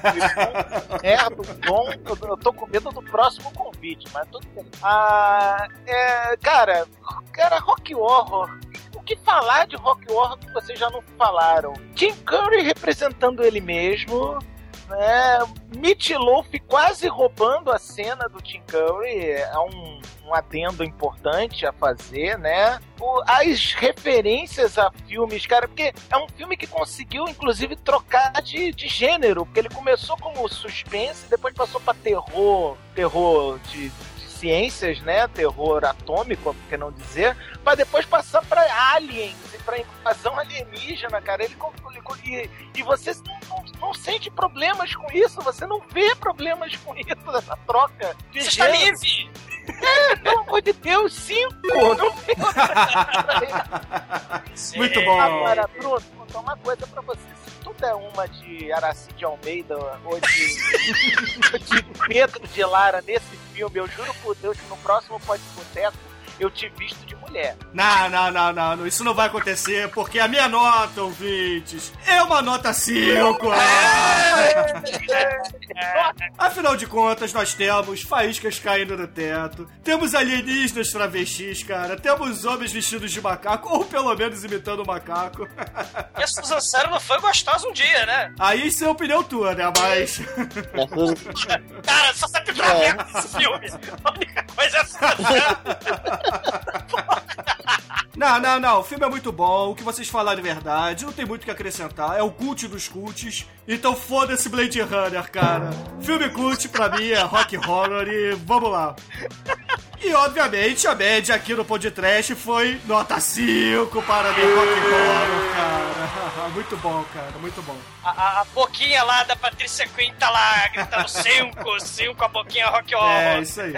Erro, bom, eu, eu tô com medo do próximo convite, mas tudo bem. Ah, é, cara, cara, Rock Horror. O que falar de Rock Horror que vocês já não falaram? Tim Curry representando ele mesmo. Né? Meatloaf quase roubando a cena do Tim Curry é um, um adendo importante a fazer, né? O- as referências a filmes, cara, porque é um filme que conseguiu, inclusive, trocar de, de gênero, porque ele começou como suspense, depois passou pra terror, terror de, ciências, né? Terror atômico, por que não dizer, pra depois passar pra aliens e pra invasão alienígena, cara. Ele ele e, e você não, não- não sente problemas com isso, você não vê problemas com isso, essa troca de Você está gênero. livre! É, pelo amor de Deus, cinco! Não tem Muito bom. Agora, Bruno, vou contar uma coisa pra você. Se tu der uma de Aracide Almeida ou de, de Pedro de Lara nesse filme, eu juro por Deus que no próximo Pode Boteco eu te visto de mulher. Não, não, não, não, isso não vai acontecer, porque a minha nota, ouvintes, é uma nota 5. Afinal de contas, nós temos faíscas caindo do teto, temos alienígenas travestis, cara, temos homens vestidos de macaco, ou pelo menos imitando um macaco. E a Susan Sarandon não foi gostosa um dia, né? Aí isso é opinião tua, né, mas... Cara, só sabe pra É. esse filme. A única coisa é essa. Não, não, não. O filme é muito bom. O que vocês falaram é verdade. Não tem muito o que acrescentar. É o cult dos cults. Então foda-se Blade Runner, cara. Filme cult pra mim é rock horror e vamos lá. E obviamente a média aqui no podcast foi nota 5 para The Rock Horror, cara. Muito bom, cara. Muito bom. A, a, a boquinha lá da Patrícia Quinn tá lá gritando 5, 5, a boquinha rock horror. É, isso aí.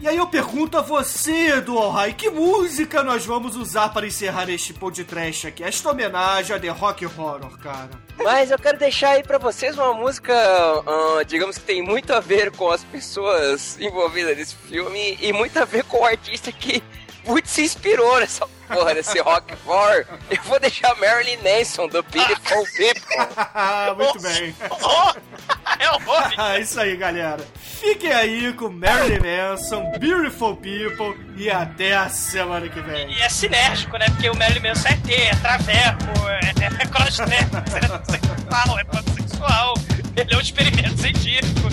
E aí eu pergunto a você, Edu Alhai, que música nós vamos usar para encerrar este podcast aqui? Esta homenagem a The Rock Horror, cara. Mas eu quero deixar aí pra vocês uma música, ah, digamos que tem muito a ver com as pessoas envolvidas nesse filme e muito a ver com o artista que muito se inspirou nessa porra, nesse rock horror. Eu vou deixar Marilyn Manson do Beautiful People. Muito bem. é o Isso aí, galera. Fiquem aí com Marilyn Manson, Beautiful People e até a semana que vem. E é sinérgico, né? Porque o Marilyn Manson é T, é traveco, é, é crossdress, é sexual, é pansexual. Ele é um experimento científico.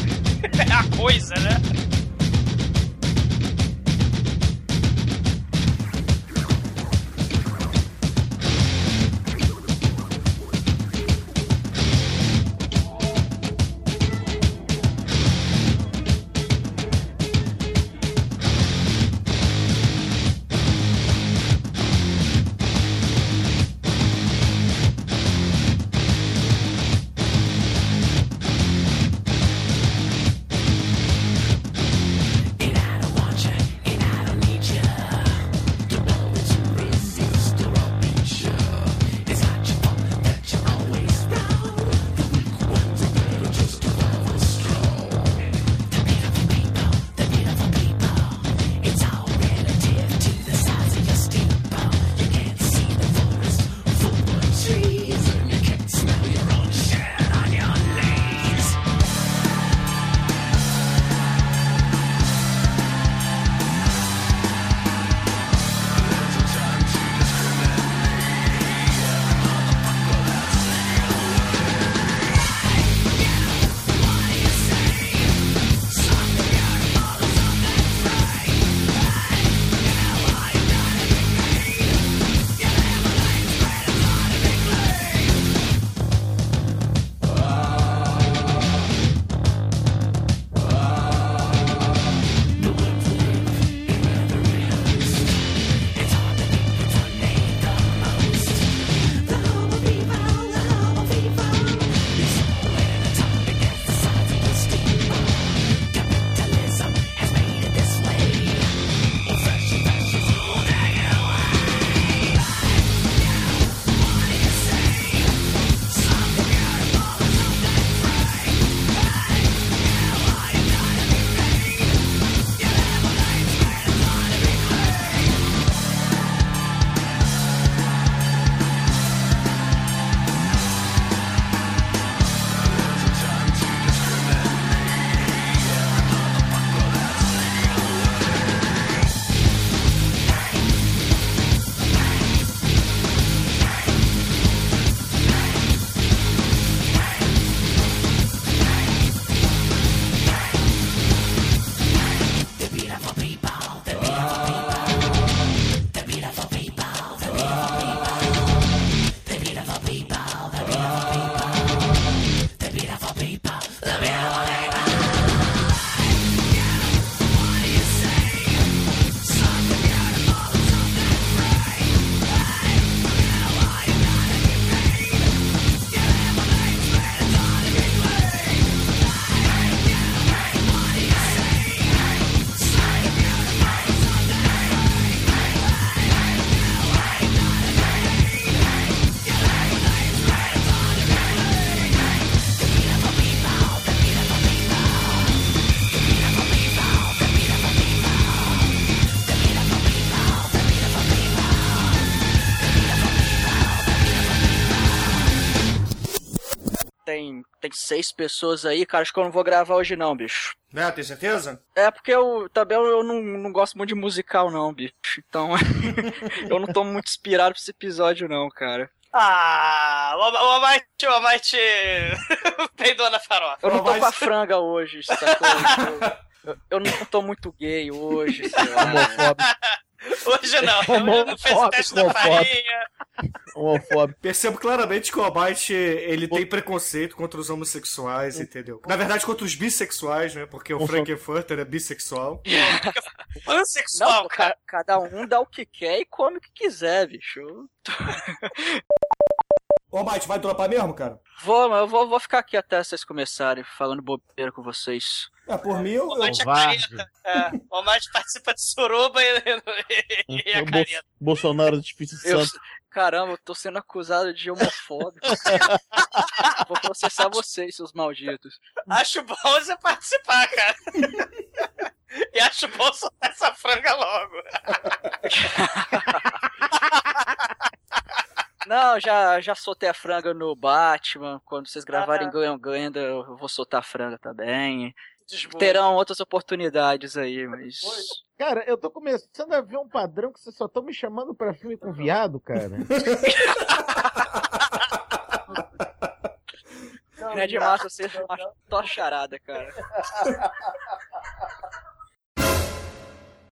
É a coisa, né? Seis pessoas aí, cara. Acho que eu não vou gravar hoje, não, bicho. Né, tem certeza? É porque eu também eu não, não gosto muito de musical, não, bicho. Então eu não tô muito inspirado pra esse episódio, não, cara. Ah, o Almighty, o Almighty peidou na farofa. Eu não tô com a franga hoje, sacou? Eu, eu não tô muito gay hoje, sei lá. Homofóbico. Hoje não. Hoje não fez o teste da farinha. Homofóbico. Percebo claramente que o Almighty, ele tem preconceito contra os homossexuais, entendeu? Na verdade, contra os bissexuais, né? Porque o Frankenfurter é bissexual. Pansexual, Não, ca- cada um dá o que quer e come o que quiser, bicho. Ô, Almighty, vai dropar mesmo, cara? Vou, mas eu vou, vou ficar aqui até vocês começarem falando bobeira com vocês. É, por mim, eu... O Mate é careta. É, o Mate participa de suruba e, e é Bo- careta. Bolsonaro de Espírito Eu, Santo. caramba, eu tô sendo acusado de homofóbico. vou processar vocês, seus malditos. Acho bom você participar, cara. E acho bom soltar essa franga logo. Não, já, já soltei a franga no Batman. Quando vocês gravarem Ganham Ganha, eu vou soltar a franga também. Terão outras oportunidades aí, mas. Cara, eu tô começando a ver um padrão que vocês só estão me chamando pra filme com viado, cara. Não é de massa, você é uma charada, cara.